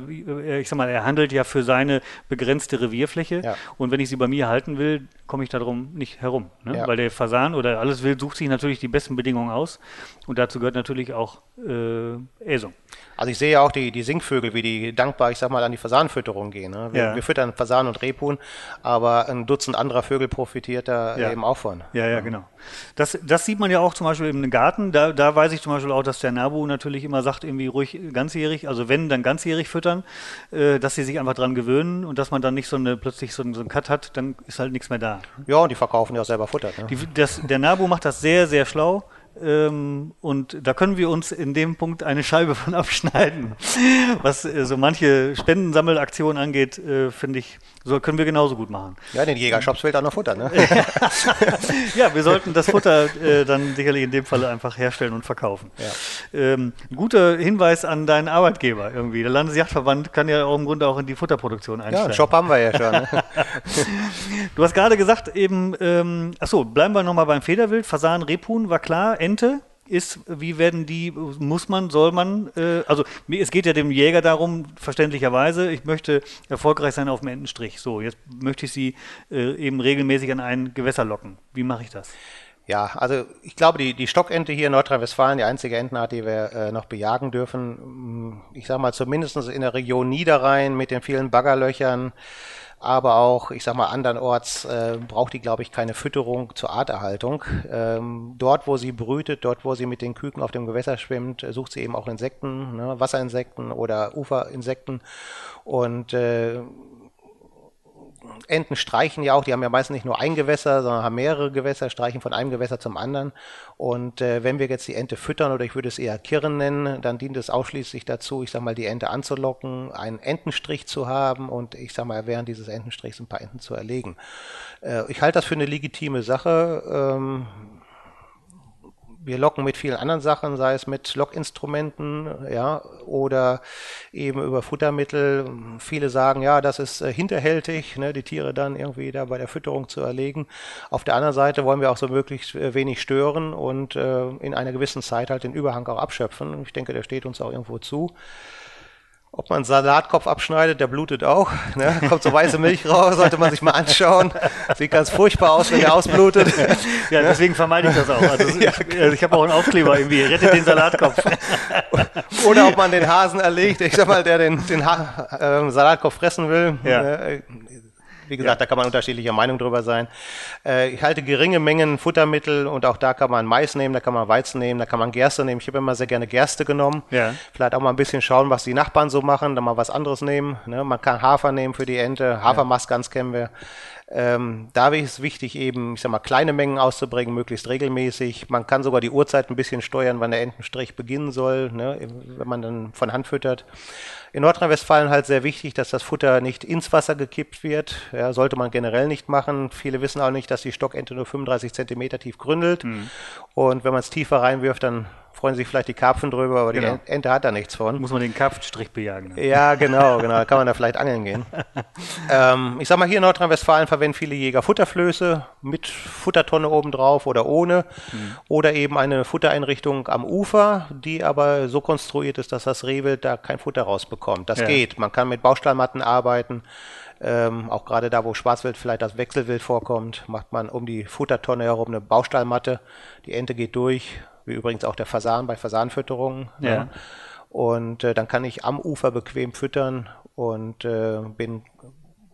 ich sag mal, er handelt ja für seine begrenzte Revierfläche. Ja. Und wenn ich sie bei mir halten will, komme ich darum nicht herum. Ne? Ja. Weil der Fasan oder alles Wild sucht sich natürlich die besten Bedingungen aus. Und dazu gehört natürlich auch äh, Äsung. Also ich sehe ja auch die, die Singvögel, wie die dankbar, ich sag mal, an die Fasanfütterung gehen. Ne? Wir, ja. wir füttern Fasan und Rebhuhn, aber ein Dutzend anderer Vögel profitiert da Ja. eben auch von. Ja, ja, genau. Das, das sieht man ja auch zum Beispiel im Garten. Da, da weiß ich zum Beispiel auch, dass der Nabu natürlich immer sagt, irgendwie ruhig ganzjährig, also wenn, dann ganzjährig füttern, äh, dass sie sich einfach dran gewöhnen und dass man dann nicht so eine, plötzlich so, einen- so einen Cut hat, dann ist halt nichts mehr da. Ja, und die verkaufen ja auch selber Futter. Ne? Die, das, der Nabu macht das sehr, sehr schlau. Ähm, und da können wir uns in dem Punkt eine Scheibe von abschneiden. Was äh, so manche Spendensammelaktionen angeht, äh, finde ich, so können wir genauso gut machen. Ja, den Jägershops fehlt auch noch Futter. Ne? Ja, wir sollten das Futter äh, dann sicherlich in dem Falle einfach herstellen und verkaufen. Ähm, ein guter Hinweis an deinen Arbeitgeber irgendwie. Der Landesjagdverband kann ja auch im Grunde auch in die Futterproduktion Ja, einsteigen. einen Shop haben wir ja schon. Ne? Du hast gerade gesagt, eben, ähm, achso, bleiben wir nochmal beim Federwild. Fasan, Rebhuhn war klar, Ente ist, wie werden die, muss man, soll man, äh, also es geht ja dem Jäger darum, verständlicherweise, ich möchte erfolgreich sein auf dem Entenstrich. So, jetzt möchte ich sie äh, eben regelmäßig an ein Gewässer locken. Wie mache ich das? Ja, also ich glaube, die, die Stockente hier in Nordrhein-Westfalen, die einzige Entenart, die wir äh, noch bejagen dürfen, ich sag mal zumindest in der Region Niederrhein mit den vielen Baggerlöchern, aber auch, ich sag mal, andernorts äh, braucht die, glaube ich, keine Fütterung zur Arterhaltung. Ähm, dort, wo sie brütet, dort, wo sie mit den Küken auf dem Gewässer schwimmt, sucht sie eben auch Insekten, ne, Wasserinsekten oder Uferinsekten. Und äh, Enten streichen ja auch, die haben ja meistens nicht nur ein Gewässer, sondern haben mehrere Gewässer, streichen von einem Gewässer zum anderen. Und äh, wenn wir jetzt die Ente füttern, oder ich würde es eher Kirren nennen, dann dient es ausschließlich dazu, ich sag mal, die Ente anzulocken, einen Entenstrich zu haben und ich sag mal, während dieses Entenstrichs ein paar Enten zu erlegen. Äh, ich halte das für eine legitime Sache. Ähm, wir locken mit vielen anderen Sachen, sei es mit Lockinstrumenten, ja, oder eben über Futtermittel. Viele sagen, ja, das ist äh, hinterhältig, ne, die Tiere dann irgendwie da bei der Fütterung zu erlegen. Auf der anderen Seite wollen wir auch so möglichst äh, wenig stören und äh, in einer gewissen Zeit halt den Überhang auch abschöpfen. Ich denke, der steht uns auch irgendwo zu. Ob man einen Salatkopf abschneidet, der blutet auch. Ne? Kommt so weiße Milch raus, sollte man sich mal anschauen. Sieht ganz furchtbar aus, wenn der ausblutet. Ja, deswegen vermeide ich das auch. Also, ich, also ich habe auch einen Aufkleber irgendwie, rettet den Salatkopf. Oder ob man den Hasen erlegt, ich sag mal, der den, den ha äh, Salatkopf fressen will. Ja. Äh, wie gesagt, da kann man unterschiedlicher Meinung drüber sein. Äh, ich halte geringe Mengen Futtermittel und auch da kann man Mais nehmen, da kann man Weizen nehmen, da kann man Gerste nehmen. Ich habe immer sehr gerne Gerste genommen. Ja. Vielleicht auch mal ein bisschen schauen, was die Nachbarn so machen, dann mal was anderes nehmen. Ne? Man kann Hafer nehmen für die Ente, Hafermast ganz kennen wir. Ähm, da ist es wichtig, eben, ich sag mal, kleine Mengen auszubringen, möglichst regelmäßig. Man kann sogar die Uhrzeit ein bisschen steuern, wann der Entenstrich beginnen soll, ne? wenn man dann von Hand füttert. In Nordrhein-Westfalen halt sehr wichtig, dass das Futter nicht ins Wasser gekippt wird. Ja, sollte man generell nicht machen. Viele wissen auch nicht, dass die Stockente nur 35 Zentimeter tief gründelt. Und wenn man es tiefer reinwirft, dann freuen sich vielleicht die Karpfen drüber, aber Genau. die Ente hat da nichts von. Muss man den Karpfenstrich bejagen. Ne? Ja, genau, genau. Da kann man da vielleicht angeln gehen. ähm, ich sag mal, hier in Nordrhein-Westfalen verwenden viele Jäger Futterflöße mit Futtertonne obendrauf oder ohne. Oder eben eine Futtereinrichtung am Ufer, die aber so konstruiert ist, dass das Rehwild da kein Futter rausbekommt. Das Ja. geht. Man kann mit Baustallmatten arbeiten. Ähm, auch gerade da, wo Schwarzwild vielleicht das Wechselwild vorkommt, macht man um die Futtertonne herum eine Baustallmatte. Die Ente geht durch, wie übrigens auch der Fasan bei Fasanfütterungen. Ja. ne? Und äh, dann kann ich am Ufer bequem füttern und äh, bin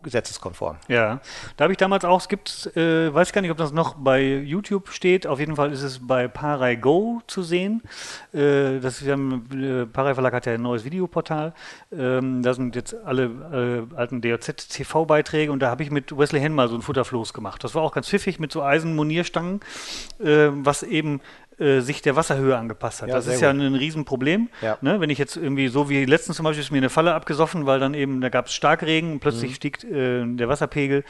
gesetzeskonform. Ja, da habe ich damals auch, es gibt, äh, weiß gar nicht, ob das noch bei YouTube steht, auf jeden Fall ist es bei Parai Go zu sehen. Äh, das wir haben, äh, Parai Verlag hat ja ein neues Videoportal, ähm, da sind jetzt alle äh, alten DOZ-TV-Beiträge und da habe ich mit Wesley Henn mal so ein Futterfloß gemacht. Das war auch ganz pfiffig mit so Eisenmonierstangen, äh, was eben äh, sich der Wasserhöhe angepasst hat. Ja, das ist ja gut. ein Riesenproblem. Ja. Ne? Wenn ich jetzt irgendwie so wie letztens zum Beispiel ist mir eine Falle abgesoffen, weil dann eben, da gab es Starkregen und Mhm. plötzlich stieg äh, der Wasserpegel.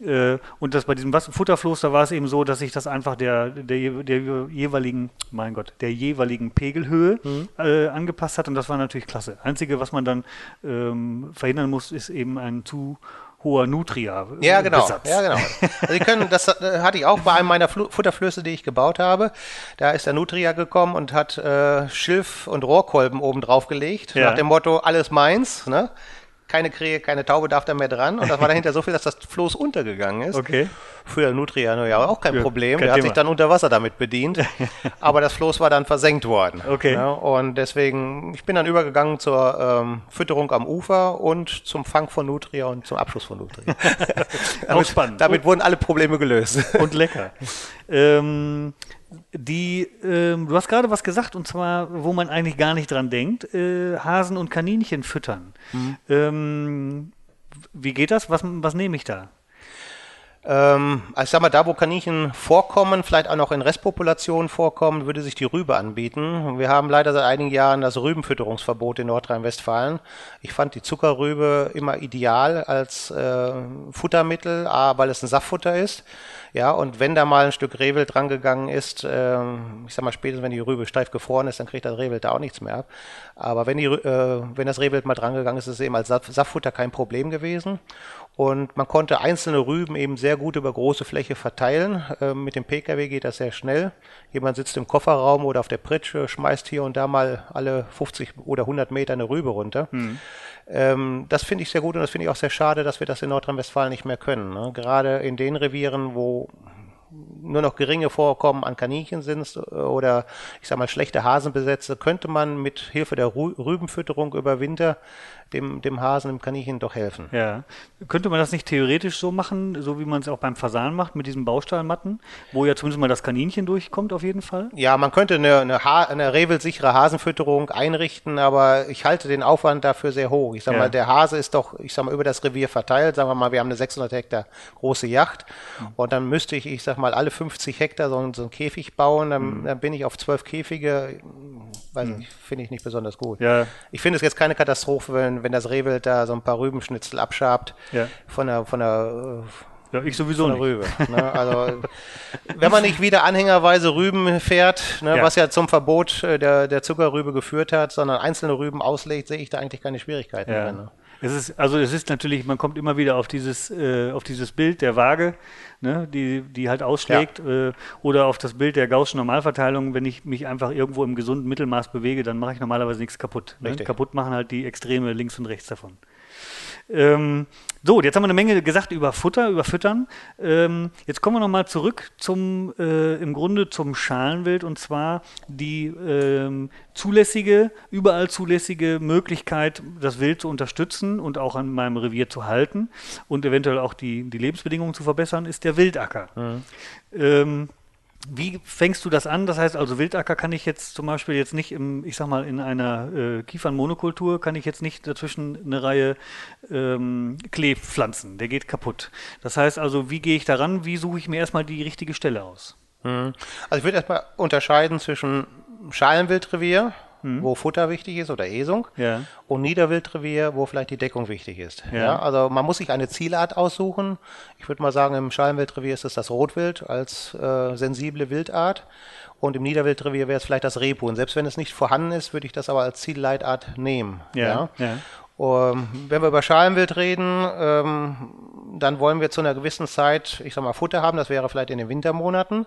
Äh, und das bei diesem Wasser Futterfloß, da war es eben so, dass ich das einfach der, der, der jeweiligen, mein Gott, der jeweiligen Pegelhöhe Mhm. äh, angepasst hat und das war natürlich klasse. Einzige, was man dann ähm, verhindern muss, ist eben ein zu hoher Nutria. Ja, genau. Besatz. Ja, genau. Also Sie können, das äh, hatte ich auch bei einem meiner Flu Futterflöße, die ich gebaut habe. Da ist der Nutria gekommen und hat äh, Schilf und Rohrkolben oben drauf gelegt, Ja. nach dem Motto, alles meins. Ne? Keine Krähe, keine Taube darf da mehr dran. Und das war dahinter so viel, dass das Floß untergegangen ist. Okay. Für Nutria ja auch kein Ja, Problem. kein Der hat Thema. sich dann unter Wasser damit bedient. Aber das Floß war dann versenkt worden. Okay. Ja, und deswegen, ich bin dann übergegangen zur ähm, Fütterung am Ufer und zum Fang von Nutria und zum Abschluss von Nutria. Auch spannend. Damit wurden alle Probleme gelöst. und lecker. ähm, die, ähm, du hast gerade was gesagt, und zwar, wo man eigentlich gar nicht dran denkt, äh, Hasen und Kaninchen füttern. Ähm, wie geht das? Was, was nehme ich da? Ähm, also ich sag mal, da wo Kaninchen vorkommen, vielleicht auch noch in Restpopulationen vorkommen, würde sich die Rübe anbieten. Wir haben leider seit einigen Jahren das Rübenfütterungsverbot in Nordrhein-Westfalen. Ich fand die Zuckerrübe immer ideal als äh, Futtermittel, A, weil es ein Saftfutter ist. Ja, und wenn da mal ein Stück Rehwild drangegangen ist, ähm, ich sag mal, spätestens wenn die Rübe steif gefroren ist, dann kriegt das Rehwild da auch nichts mehr ab. Aber wenn, die, äh, wenn das Rehwild mal drangegangen ist, ist es eben als Saft- Saftfutter kein Problem gewesen. Und man konnte einzelne Rüben eben sehr gut über große Fläche verteilen. Ähm, mit dem Pkw geht das sehr schnell. Jemand sitzt im Kofferraum oder auf der Pritsche, schmeißt hier und da mal alle 50 oder 100 Meter eine Rübe runter. Ähm, das finde ich sehr gut und das finde ich auch sehr schade, dass wir das in Nordrhein-Westfalen nicht mehr können. Ne? Gerade in den Revieren, wo nur noch geringe Vorkommen an Kaninchen sind äh, oder ich sag mal schlechte Hasenbesätze, könnte man mit Hilfe der Rü Rübenfütterung über Winter dem, dem Hasen, dem Kaninchen doch helfen. Ja. Könnte man das nicht theoretisch so machen, so wie man es auch beim Fasan macht, mit diesen Baustallmatten, wo ja zumindest mal das Kaninchen durchkommt, auf jeden Fall? Ja, man könnte eine, eine, ha eine rehwildsichere Hasenfütterung einrichten, aber ich halte den Aufwand dafür sehr hoch. Ich sag Ja. mal, der Hase ist doch, ich sag mal, über das Revier verteilt. Sagen wir mal, wir haben eine 600 Hektar große Yacht und dann müsste ich, ich sag mal, alle 50 Hektar so, einen- so einen Käfig bauen. Dann, dann bin ich auf zwölf Käfige. Weiß nicht, finde ich nicht besonders gut. Ja. Ich finde es jetzt keine Katastrophe, wenn, wenn das Rehwild da so ein paar Rübenschnitzel abschabt Ja. von der, von der äh, Ja, ich sowieso nicht. Rübe. Ne? Also, wenn man nicht wieder anhängerweise Rüben fährt, ne, Ja. was ja zum Verbot äh, der, der Zuckerrübe geführt hat, sondern einzelne Rüben auslegt, sehe ich da eigentlich keine Schwierigkeiten Ja. drin. Ne? Es ist, also es ist natürlich, man kommt immer wieder auf dieses, äh, auf dieses Bild der Waage, ne, die, die halt ausschlägt, äh, oder auf das Bild der Gaußschen Normalverteilung. Wenn ich mich einfach irgendwo im gesunden Mittelmaß bewege, dann mache ich normalerweise nichts kaputt. Ne? Kaputt machen halt die Extreme links und rechts davon. Ähm, so, jetzt haben wir eine Menge gesagt über Futter, über Füttern. Ähm, jetzt kommen wir nochmal zurück zum, äh, im Grunde zum Schalenwild und zwar die ähm, zulässige, überall zulässige Möglichkeit, das Wild zu unterstützen und auch an meinem Revier zu halten und eventuell auch die, die Lebensbedingungen zu verbessern, ist der Wildacker. Ähm, wie fängst du das an? Das heißt also, Wildacker kann ich jetzt zum Beispiel jetzt nicht im, ich sag mal, in einer äh, Kiefernmonokultur kann ich jetzt nicht dazwischen eine Reihe ähm, Klee pflanzen. Der geht kaputt. Das heißt also, wie gehe ich daran? Wie suche ich mir erstmal die richtige Stelle aus? Mhm. Also ich würde erstmal unterscheiden zwischen Schalenwildrevier, wo Futter wichtig ist oder Esung, Ja. und Niederwildrevier, wo vielleicht die Deckung wichtig ist. Ja. Ja. also man muss sich eine Zielart aussuchen. Ich würde mal sagen, im Schalenwildrevier ist es das Rotwild als äh, sensible Wildart. Und im Niederwildrevier wäre es vielleicht das Rebhuhn. Selbst wenn es nicht vorhanden ist, würde ich das aber als Zielleitart nehmen. Ja, ja. Ähm, wenn wir über Schalenwild reden, ähm, dann wollen wir zu einer gewissen Zeit, ich sag mal, Futter haben. Das wäre vielleicht in den Wintermonaten.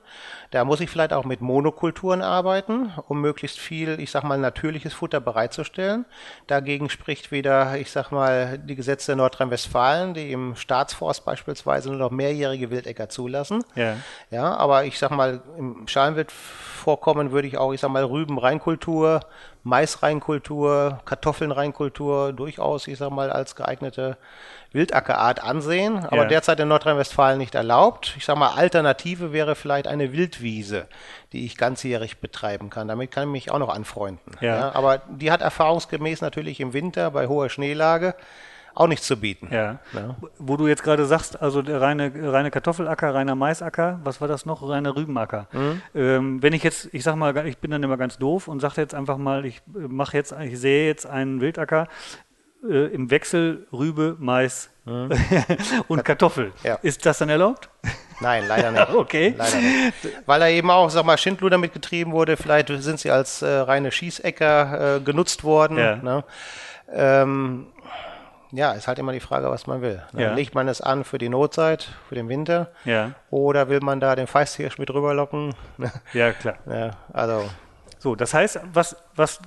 Da muss ich vielleicht auch mit Monokulturen arbeiten, um möglichst viel, ich sag mal, natürliches Futter bereitzustellen. Dagegen spricht wieder, ich sag mal, die Gesetze Nordrhein-Westfalen, die im Staatsforst beispielsweise nur noch mehrjährige Wildäcker zulassen. Ja. Ja, aber ich sag mal, im Schalenwild vorkommen würde ich auch, ich sag mal, Rüben-Reinkultur, Mais-Reinkultur, Kartoffeln-Reinkultur durchaus, ich sag mal, als geeignete Wildackerart ansehen, aber Ja. derzeit in Nordrhein-Westfalen nicht erlaubt. Ich sag mal, Alternative wäre vielleicht eine Wildwiese, die ich ganzjährig betreiben kann. Damit kann ich mich auch noch anfreunden. Ja. aber die hat erfahrungsgemäß natürlich im Winter bei hoher Schneelage auch nichts zu bieten. Ja. Ja. Wo du jetzt gerade sagst, also der reine, reine Kartoffelacker, reiner Maisacker, was war das noch? Reiner Rübenacker. Ähm, wenn ich jetzt, ich sag mal, ich bin dann immer ganz doof und sage jetzt einfach mal, ich äh, mache jetzt, ich sehe jetzt einen Wildacker äh, im Wechsel Rübe, Mais und Kartoffel. Ja. Ist das dann erlaubt? Nein, leider nicht. Okay. Leider nicht. Weil da eben auch, sag mal, Schindluder mitgetrieben wurde. Vielleicht sind sie als äh, reine Schießäcker äh, genutzt worden. Ja. Ne? Ähm, ja, ist halt immer die Frage, was man will. Ne? Ja. Legt man es an für die Notzeit, für den Winter? Ja. Oder will man da den Feisthirsch mit rüberlocken? Ja, klar. ja, also, So, das heißt, was, was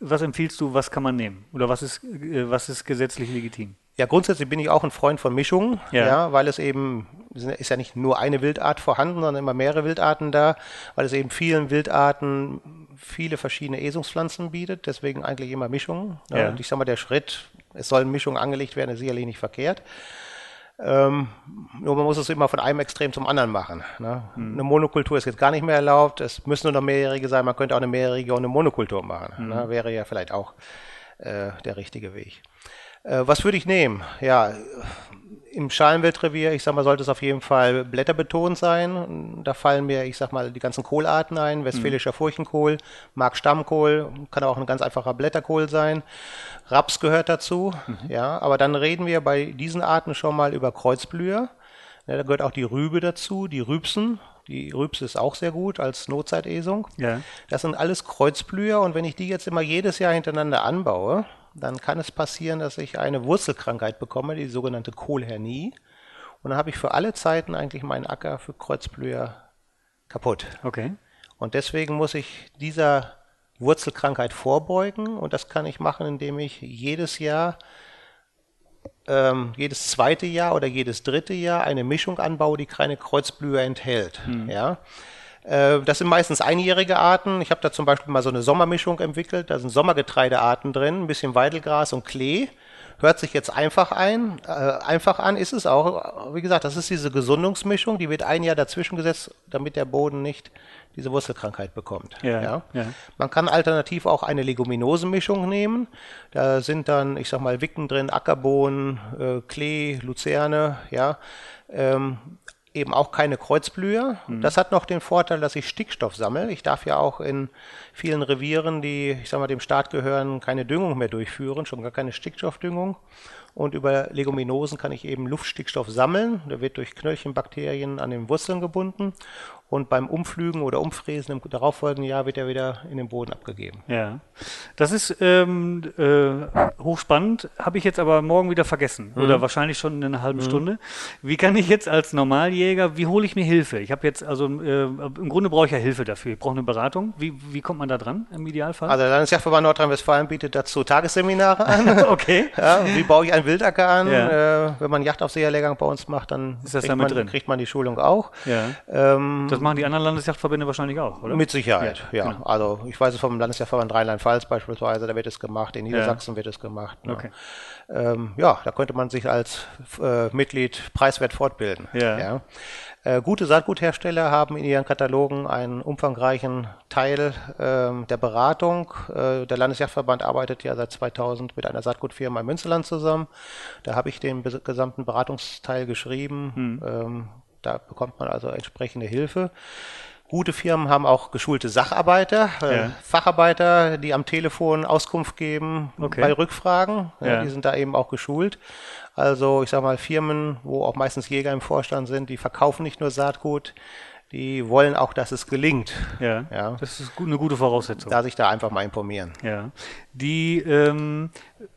was empfiehlst du, was kann man nehmen? Oder was ist, äh, was ist gesetzlich legitim? Ja, grundsätzlich bin ich auch ein Freund von Mischungen, ja. ja. weil es eben ist ja nicht nur eine Wildart vorhanden, sondern immer mehrere Wildarten da, weil es eben vielen Wildarten viele verschiedene Esungspflanzen bietet, deswegen eigentlich immer Mischungen. Ja. Und ich sag mal, der Schritt, es sollen Mischungen angelegt werden, ist sicherlich nicht verkehrt. Ähm, nur man muss es immer von einem Extrem zum anderen machen. Ne? Mhm. Eine Monokultur ist jetzt gar nicht mehr erlaubt, es müssen nur noch mehrjährige sein, man könnte auch eine mehrjährige und eine Monokultur machen. Mhm. Ne? Wäre ja vielleicht auch äh, der richtige Weg. Äh, was würde ich nehmen? Ja, im Schalenwildrevier, ich sag mal, sollte es auf jeden Fall blätterbetont sein. Da fallen mir, ich sag mal, die ganzen Kohlarten ein. Westfälischer mhm. Furchenkohl, Mark Stammkohl, kann auch ein ganz einfacher Blätterkohl sein. Raps gehört dazu, mhm. ja. Aber dann reden wir bei diesen Arten schon mal über Kreuzblüher. Ja, da gehört auch die Rübe dazu, die Rübsen. Die Rübse ist auch sehr gut als Notzeitesung. Ja. Das sind alles Kreuzblüher und wenn ich die jetzt immer jedes Jahr hintereinander anbaue, dann kann es passieren, dass ich eine Wurzelkrankheit bekomme, die sogenannte Kohlhernie. Und dann habe ich für alle Zeiten eigentlich meinen Acker für Kreuzblüher kaputt. Okay. Und deswegen muss ich dieser Wurzelkrankheit vorbeugen und das kann ich machen, indem ich jedes Jahr, ähm, jedes zweite Jahr oder jedes dritte Jahr eine Mischung anbaue, die keine Kreuzblüher enthält. Mhm. Ja. Äh, das sind meistens einjährige Arten. Ich habe da zum Beispiel mal so eine Sommermischung entwickelt. Da sind Sommergetreidearten drin, ein bisschen Weidelgras und Klee. Hört sich jetzt einfach ein, äh, einfach an, ist es auch. Wie gesagt, das ist diese Gesundungsmischung, die wird ein Jahr dazwischen gesetzt, damit der Boden nicht diese Wurzelkrankheit bekommt. Ja, ja. ja. Man kann alternativ auch eine Leguminosenmischung nehmen. Da sind dann, ich sag mal, Wicken drin, Ackerbohnen, äh, Klee, Luzerne, ja. Ähm, eben auch keine Kreuzblüher. Mhm. Das hat noch den Vorteil, dass ich Stickstoff sammle. Ich darf ja auch in vielen Revieren, die, ich sag mal, dem Staat gehören, keine Düngung mehr durchführen, schon gar keine Stickstoffdüngung. Und über Leguminosen kann ich eben Luftstickstoff sammeln. Der wird durch Knöllchenbakterien an den Wurzeln gebunden und beim Umflügen oder Umfräsen im darauffolgenden Jahr wird er wieder in den Boden abgegeben. Ja, das ist ähm, äh, hochspannend, habe ich jetzt aber morgen wieder vergessen mhm. oder wahrscheinlich schon in einer halben mhm. Stunde. Wie kann ich jetzt als Normaljäger, wie hole ich mir Hilfe? Ich habe jetzt, also äh, im Grunde brauche ich ja Hilfe dafür. Ich brauche eine Beratung. Wie, wie kommt man da dran im Idealfall? Also der Landesjagdverband Nordrhein-Westfalen bietet dazu Tagesseminare an. okay. Ja, wie baue ich einen Wildacker an? Ja. Äh, wenn man Jagdaufseherlehrgang bei uns macht, dann ist das kriegt, man, drin? kriegt man die Schulung auch. Ja. Ähm, das machen die anderen Landesjagdverbände wahrscheinlich auch, oder? Mit Sicherheit, ja. ja. Genau. Also ich weiß es vom Landesjagdverband Rheinland-Pfalz beispielsweise, da wird es gemacht, in Niedersachsen ja. wird es gemacht. Ne? Okay. Ähm, ja, da könnte man sich als äh, Mitglied preiswert fortbilden. Ja. ja. Äh, gute Saatguthersteller haben in ihren Katalogen einen umfangreichen Teil äh, der Beratung. Äh, der Landesjagdverband arbeitet ja seit 2000 mit einer Saatgutfirma in Münsterland zusammen. Da habe ich den gesamten Beratungsteil geschrieben. Hm. Ähm, da bekommt man also entsprechende Hilfe. Gute Firmen haben auch geschulte Sacharbeiter, äh, ja. Facharbeiter, die am Telefon Auskunft geben okay. bei Rückfragen. Ja. Die sind da eben auch geschult. Also ich sage mal Firmen, wo auch meistens Jäger im Vorstand sind, die verkaufen nicht nur Saatgut, die wollen auch, dass es gelingt. Ja, ja. das ist eine gute Voraussetzung. Da sich da einfach mal informieren. Ja, die ähm,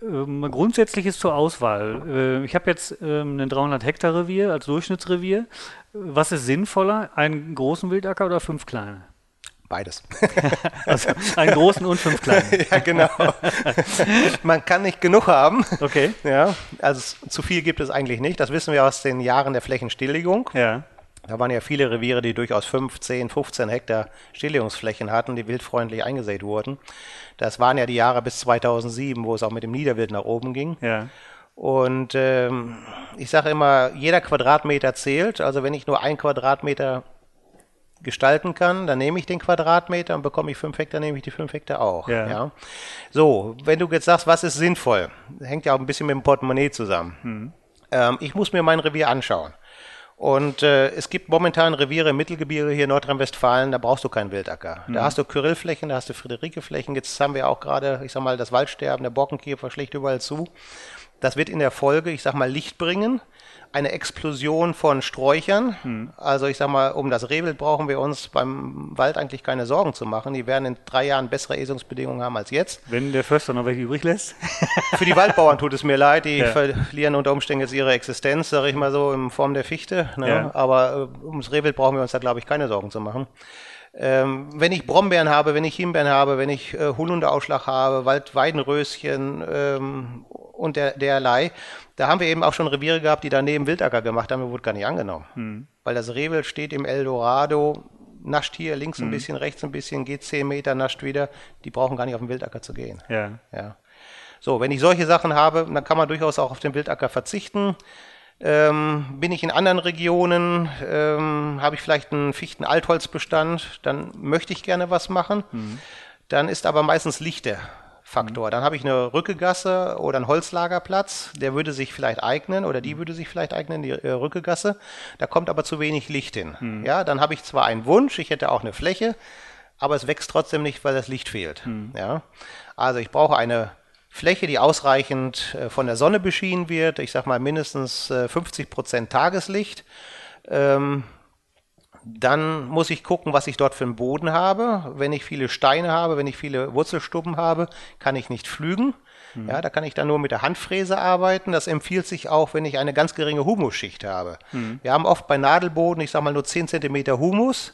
ähm, grundsätzlich ist zur Auswahl. Äh, ich habe jetzt ähm, ein 300 Hektar Revier als Durchschnittsrevier. Was ist sinnvoller, einen großen Wildacker oder fünf kleine? Beides. also einen großen und fünf kleine. ja, genau. Man kann nicht genug haben. Okay. Ja, also zu viel gibt es eigentlich nicht. Das wissen wir aus den Jahren der Flächenstilllegung. Ja. Da waren ja viele Reviere, die durchaus 5, 10, 15 Hektar Stilllegungsflächen hatten, die wildfreundlich eingesät wurden. Das waren ja die Jahre bis 2007, wo es auch mit dem Niederwild nach oben ging. Ja. Und ähm, ich sage immer, jeder Quadratmeter zählt. Also wenn ich nur ein Quadratmeter gestalten kann, dann nehme ich den Quadratmeter und bekomme ich fünf Hektar, nehme ich die fünf Hektar auch. Ja. ja. So, wenn du jetzt sagst, was ist sinnvoll, hängt ja auch ein bisschen mit dem Portemonnaie zusammen. Hm. Ähm, ich muss mir mein Revier anschauen. Und äh, es gibt momentan Reviere im Mittelgebirge hier in Nordrhein-Westfalen, da brauchst du keinen Wildacker. Mhm. Da hast du Kyrillflächen, da hast du Friederike-Flächen. Jetzt haben wir auch gerade, ich sag mal, das Waldsterben, der Borkenkäfer schlägt überall zu. Das wird in der Folge, ich sag mal, Licht bringen eine Explosion von Sträuchern. Hm. Also ich sag mal, um das Rehwild brauchen wir uns beim Wald eigentlich keine Sorgen zu machen. Die werden in drei Jahren bessere Esungsbedingungen haben als jetzt. Wenn der Förster noch welche übrig lässt? Für die Waldbauern tut es mir leid, die ja. verlieren unter Umständen jetzt ihre Existenz, sage ich mal so, in Form der Fichte. Ne? Ja. Aber äh, ums Rehwild brauchen wir uns da, glaube ich, keine Sorgen zu machen. Ähm, wenn ich Brombeeren habe, wenn ich Himbeeren habe, wenn ich äh, Holunderausschlag habe, Waldweidenröschen ähm, und der, derlei, da haben wir eben auch schon Reviere gehabt, die daneben Wildacker gemacht haben, wurde gar nicht angenommen. Hm. Weil das Rehwild steht im Eldorado, nascht hier links ein hm. bisschen, rechts ein bisschen, geht 10 Meter, nascht wieder. Die brauchen gar nicht auf den Wildacker zu gehen. Ja. ja. So, wenn ich solche Sachen habe, dann kann man durchaus auch auf den Wildacker verzichten. Ähm, bin ich in anderen Regionen, ähm, habe ich vielleicht einen Fichten-Altholzbestand, dann möchte ich gerne was machen. Mhm. Dann ist aber meistens Licht der Faktor. Mhm. Dann habe ich eine Rückegasse oder einen Holzlagerplatz, der würde sich vielleicht eignen oder die mhm. würde sich vielleicht eignen, die äh, Rückegasse. Da kommt aber zu wenig Licht hin. Mhm. Ja, dann habe ich zwar einen Wunsch, ich hätte auch eine Fläche, aber es wächst trotzdem nicht, weil das Licht fehlt. Mhm. Ja, also ich brauche eine Fläche, die ausreichend äh, von der Sonne beschienen wird. Ich sage mal mindestens äh, 50 Prozent Tageslicht. Ähm, dann muss ich gucken, was ich dort für einen Boden habe. Wenn ich viele Steine habe, wenn ich viele Wurzelstuppen habe, kann ich nicht pflügen. Mhm. Ja, da kann ich dann nur mit der Handfräse arbeiten. Das empfiehlt sich auch, wenn ich eine ganz geringe Humusschicht habe. Mhm. Wir haben oft bei Nadelboden, ich sage mal nur 10 cm Humus.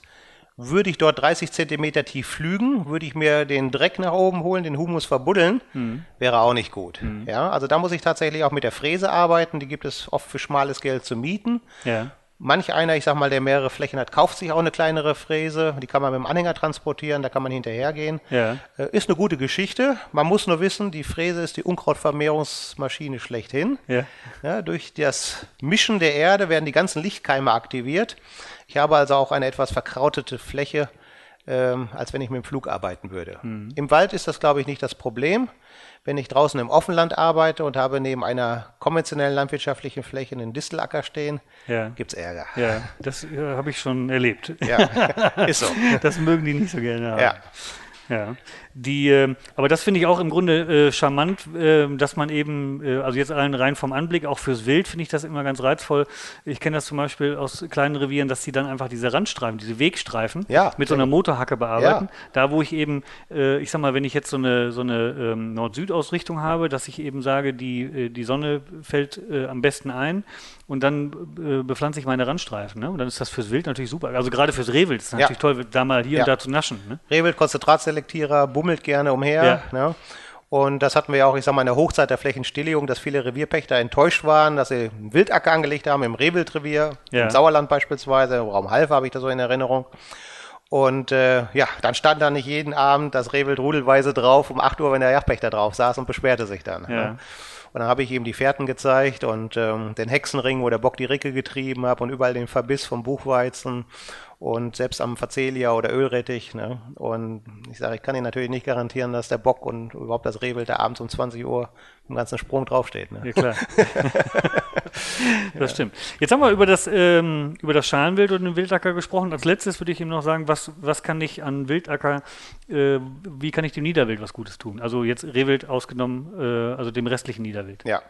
Würde ich dort 30 Zentimeter tief flügen, würde ich mir den Dreck nach oben holen, den Humus verbuddeln, mhm. wäre auch nicht gut. Mhm. Ja, also da muss ich tatsächlich auch mit der Fräse arbeiten. Die gibt es oft für schmales Geld zu mieten. Ja. Manch einer, ich sag mal, der mehrere Flächen hat, kauft sich auch eine kleinere Fräse. Die kann man mit dem Anhänger transportieren, da kann man hinterhergehen. Ja. Äh, ist eine gute Geschichte. Man muss nur wissen, die Fräse ist die Unkrautvermehrungsmaschine schlechthin. Ja. Ja, durch das Mischen der Erde werden die ganzen Lichtkeime aktiviert. Ich habe also auch eine etwas verkrautete Fläche, ähm, als wenn ich mit dem Flug arbeiten würde. Mhm. Im Wald ist das, glaube ich, nicht das Problem. Wenn ich draußen im Offenland arbeite und habe neben einer konventionellen landwirtschaftlichen Fläche einen Distelacker stehen, ja. gibt es Ärger. Ja, das äh, habe ich schon erlebt. Ja, ist so. Das mögen die nicht so gerne haben. Ja. Ja, die, äh, aber das finde ich auch im Grunde äh, charmant, äh, dass man eben, äh, also jetzt allen rein vom Anblick, auch fürs Wild finde ich das immer ganz reizvoll. Ich kenne das zum Beispiel aus kleinen Revieren, dass die dann einfach diese Randstreifen, diese Wegstreifen ja, mit so einer Motorhacke bearbeiten. Ja. Da, wo ich eben, äh, ich sag mal, wenn ich jetzt so eine, so eine ähm, Nord-Süd-Ausrichtung habe, dass ich eben sage, die, äh, die Sonne fällt am besten ein und dann äh, bepflanze ich meine Randstreifen. Ne? Und dann ist das fürs Wild natürlich super. Also gerade fürs Rehwild ist es natürlich toll, da mal hier ja. und da zu naschen. Ne? Rehwild, Konzentratselektierer, bummelt gerne umher. Ja. Ne? Und das hatten wir ja auch, ich sag mal, in der Hochzeit der Flächenstilllegung, dass viele Revierpächter enttäuscht waren, dass sie einen Wildacker angelegt haben im Rehwildrevier, ja. im Sauerland beispielsweise, im Raum Halfa habe ich das so in Erinnerung. Und äh, ja, dann stand da nicht jeden Abend das Rehwild rudelweise drauf um 8 Uhr, wenn der Jagdpächter drauf saß und beschwerte sich dann. Ja. Ne? Und dann habe ich ihm die Fährten gezeigt und ähm, den Hexenring, wo der Bock die Ricke getrieben hat und überall den Verbiss vom Buchweizen und selbst am Facelia oder Ölrettich. Ne? Und ich sage, ich kann Ihnen natürlich nicht garantieren, dass der Bock und überhaupt das Rehwild da abends um 20 Uhr im ganzen Sprung draufsteht. Ne? Ja, klar. das ja. stimmt. Jetzt haben wir über das, ähm, über das Schalenwild und den Wildacker gesprochen. Als letztes würde ich ihm noch sagen, was, was kann ich an Wildacker, äh, wie kann ich dem Niederwild was Gutes tun? Also jetzt Rehwild ausgenommen, äh, also dem restlichen Niederwild. Ja.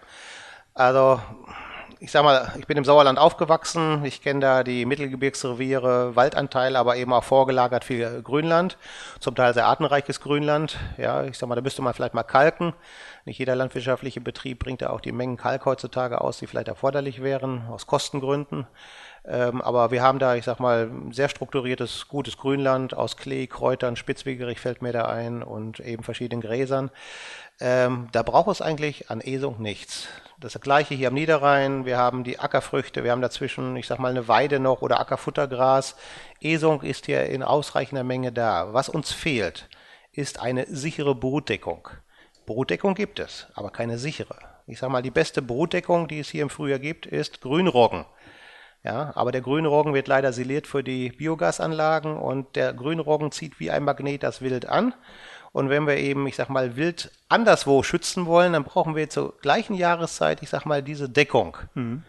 Also ich sag mal, ich bin im Sauerland aufgewachsen. Ich kenne da die Mittelgebirgsreviere, Waldanteil, aber eben auch vorgelagert viel Grünland. Zum Teil sehr artenreiches Grünland. Ja, ich sag mal, da müsste man vielleicht mal kalken. Nicht jeder landwirtschaftliche Betrieb bringt ja auch die Mengen Kalk heutzutage aus, die vielleicht erforderlich wären, aus Kostengründen. Ähm, aber wir haben da, ich sag mal, sehr strukturiertes, gutes Grünland aus Klee, Kräutern, Spitzwegerich fällt mir da ein und eben verschiedenen Gräsern. Ähm, da braucht es eigentlich an Esung nichts. Das gleiche hier am Niederrhein. Wir haben die Ackerfrüchte, wir haben dazwischen, ich sag mal, eine Weide noch oder Ackerfuttergras. Esung ist hier in ausreichender Menge da. Was uns fehlt, ist eine sichere Brutdeckung. Brutdeckung gibt es, aber keine sichere. Ich sag mal, die beste Brutdeckung, die es hier im Frühjahr gibt, ist Grünroggen. Ja, aber der Grünroggen wird leider siliert für die Biogasanlagen und der Grünroggen zieht wie ein Magnet das Wild an. Und wenn wir eben, ich sag mal, Wild anderswo schützen wollen, dann brauchen wir zur gleichen Jahreszeit, ich sag mal, diese Deckung. Mhm.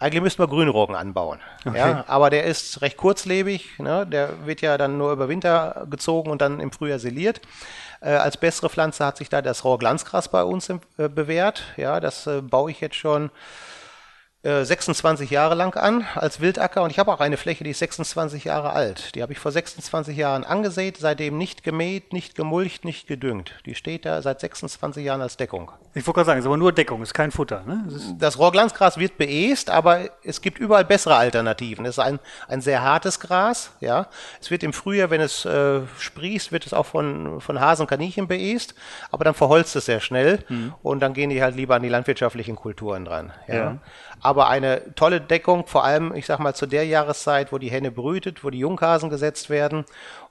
Eigentlich müssten wir Grünroggen anbauen. Okay. Ja, aber der ist recht kurzlebig. Ne? Der wird ja dann nur über Winter gezogen und dann im Frühjahr siliert. Äh, als bessere Pflanze hat sich da das Rohrglanzgras bei uns äh, bewährt. Ja, das äh, baue ich jetzt schon 26 äh, Jahre lang an als Wildacker und ich habe auch eine Fläche, die ist 26 Jahre alt. Die habe ich vor 26 Jahren angesät, seitdem nicht gemäht, nicht gemulcht, nicht gedüngt. Die steht da seit 26 Jahren als Deckung. Ich wollte gerade sagen, es ist aber nur Deckung, ist kein Futter. Ne? Das, Rohrglanzgras wird beest, aber es gibt überall bessere Alternativen. Es ist ein, ein sehr hartes Gras. Ja, Es wird im Frühjahr, wenn es äh, sprießt, wird es auch von, von Hasen und Kaninchen beest, aber dann verholzt es sehr schnell mhm. und dann gehen die halt lieber an die landwirtschaftlichen Kulturen dran. Ja. ja aber eine tolle Deckung, vor allem, ich sag mal, zu der Jahreszeit, wo die Henne brütet, wo die Junghasen gesetzt werden.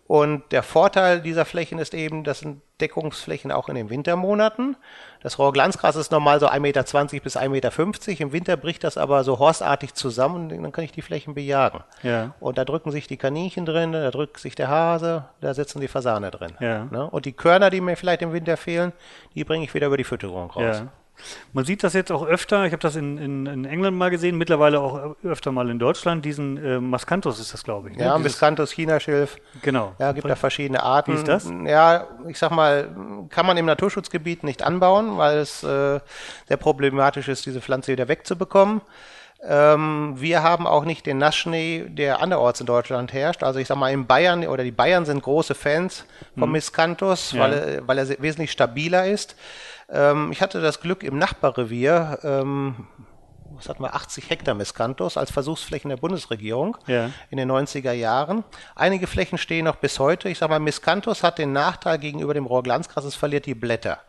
Und der Vorteil dieser Flächen ist eben, das sind Deckungsflächen auch in den Wintermonaten. Das Rohrglanzgras ist normal so 1,20 Meter bis 1,50 Meter. Im Winter bricht das aber so horstartig zusammen und dann kann ich die Flächen bejagen. Ja. Und da drücken sich die Kaninchen drin, da drückt sich der Hase, da sitzen die Fasane drin. Ja. Ne? Und die Körner, die mir vielleicht im Winter fehlen, die bringe ich wieder über die Fütterung raus. Ja. Man sieht das jetzt auch öfter, ich habe das in, in, in, England mal gesehen, mittlerweile auch öfter mal in Deutschland, diesen äh, Mascanthus ist das, glaube ich. Ne? Ja, Dieses, Mascanthus, Chinaschilf. Genau. Ja, gibt da verschiedene Arten. Wie ist das? Ja, ich sag mal, kann man im Naturschutzgebiet nicht anbauen, weil es äh, sehr problematisch ist, diese Pflanze wieder wegzubekommen. Ähm, wir haben auch nicht den Nassschnee, der anderorts in Deutschland herrscht. Also ich sag mal, in Bayern oder die Bayern sind große Fans vom mhm. Miscanthus, ja. weil, er, weil er wesentlich stabiler ist. Ähm, ich hatte das Glück im Nachbarrevier, ähm, was hatten wir, 80 Hektar Miscanthus als Versuchsflächen der Bundesregierung ja. in den 90er Jahren. Einige Flächen stehen noch bis heute. Ich sage mal, Miscanthus hat den Nachteil gegenüber dem Rohrglanzgras, es verliert die Blätter.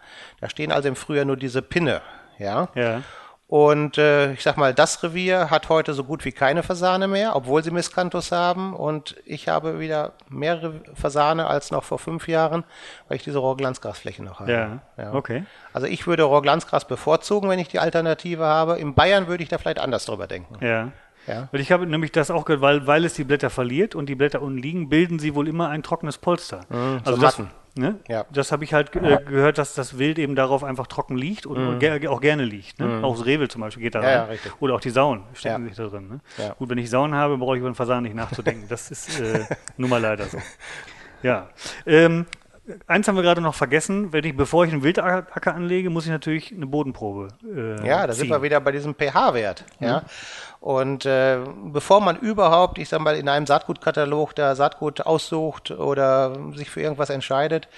Da stehen also im Frühjahr nur diese Pinne. Ja. ja. Und äh, ich sag mal, das Revier hat heute so gut wie keine Fasane mehr, obwohl sie Miscanthus haben. Und ich habe wieder mehrere Fasane als noch vor fünf Jahren, weil ich diese Rohrglanzgrasfläche noch habe. Ja, ja. okay. Also ich würde Rohrglanzgras bevorzugen, wenn ich die Alternative habe. In Bayern würde ich da vielleicht anders drüber denken. Ja. Ja. Und ich habe nämlich das auch gehört, weil, weil es die Blätter verliert und die Blätter unten liegen, bilden sie wohl immer ein trockenes Polster. Mhm, also so das, Ne? Ja. Das habe ich halt äh, gehört, dass das Wild eben darauf einfach trocken liegt und, mhm. und auch gerne liegt. Ne? Mhm. Auch das Rehwild zum Beispiel geht da ja, rein. Ja, Oder auch die Sauen stecken sich da drin. Ne? Gut, wenn ich Sauen habe, brauche ich über den Fasan nicht nachzudenken. Das ist äh, nun mal leider so. Ja. Ähm, eins haben wir gerade noch vergessen. Wenn ich, bevor ich einen Wildacker anlege, muss ich natürlich eine Bodenprobe. Äh, ja, da ziehen. sind wir wieder bei diesem pH-Wert. Mhm. Ja. Und äh, bevor man überhaupt, ich sag mal, in einem Saatgutkatalog da Saatgut aussucht oder sich für irgendwas entscheidet,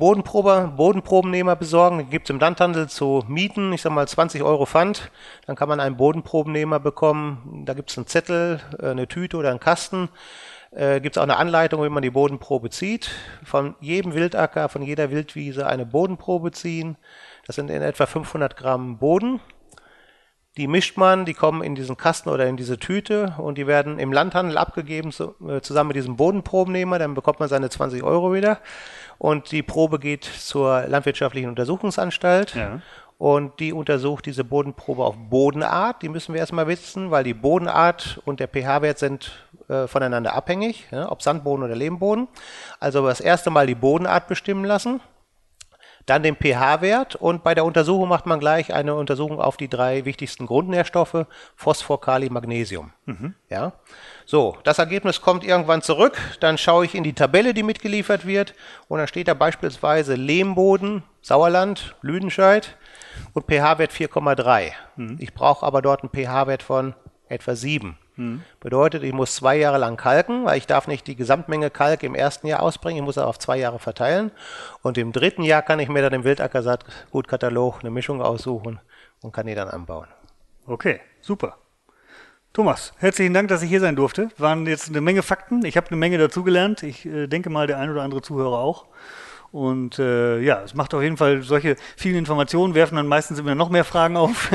Bodenprobe, Bodenprobennehmer besorgen. Die gibt es im Landhandel zu mieten. Ich sag mal 20 Euro Pfand. Dann kann man einen Bodenprobennehmer bekommen. Da gibt es einen Zettel, äh, eine Tüte oder einen Kasten. Äh, gibt es auch eine Anleitung, wie man die Bodenprobe zieht. Von jedem Wildacker, von jeder Wildwiese eine Bodenprobe ziehen. Das sind in etwa 500 Gramm Boden. Die mischt man, die kommen in diesen Kasten oder in diese Tüte und die werden im Landhandel abgegeben zu, äh, zusammen mit diesem Bodenprobennehmer. Dann bekommt man seine 20 Euro wieder. Und die Probe geht zur Landwirtschaftlichen Untersuchungsanstalt. Ja. Und die untersucht diese Bodenprobe auf Bodenart. Die müssen wir erstmal wissen, weil die Bodenart und der pH-Wert sind äh, voneinander abhängig, ja, ob Sandboden oder Lehmboden. Also das erste Mal die Bodenart bestimmen lassen dann den pH-Wert und bei der Untersuchung macht man gleich eine Untersuchung auf die drei wichtigsten Grundnährstoffe, Phosphor, Kali, Magnesium. Mhm. Ja? So, das Ergebnis kommt irgendwann zurück, dann schaue ich in die Tabelle, die mitgeliefert wird und dann steht da beispielsweise Lehmboden, Sauerland, Lüdenscheid und pH-Wert 4,3. Mhm. Ich brauche aber dort einen pH-Wert von etwa 7. Mhm. Bedeutet, ich muss zwei Jahre lang kalken, weil ich darf nicht die Gesamtmenge Kalk im ersten Jahr ausbringen, ich muss er auf zwei Jahre verteilen. Und im dritten Jahr kann ich mir dann im Wildackersaatgutkatalog eine Mischung aussuchen und kann die dann anbauen. Okay, super. Thomas, herzlichen Dank, dass ich hier sein durfte. Waren jetzt eine Menge Fakten. Ich habe eine Menge dazugelernt. Ich äh, denke mal, der ein oder andere Zuhörer auch. Und äh, ja, es macht auf jeden Fall solche vielen Informationen, werfen dann meistens immer noch mehr Fragen auf.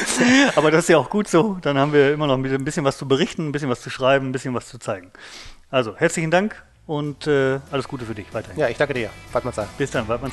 Aber das ist ja auch gut so. Dann haben wir immer noch ein bisschen was zu berichten, ein bisschen was zu schreiben, ein bisschen was zu zeigen. Also, herzlichen Dank und äh, alles Gute für dich weiterhin. Ja, ich danke dir. Waldmann Bis dann, Waldmann.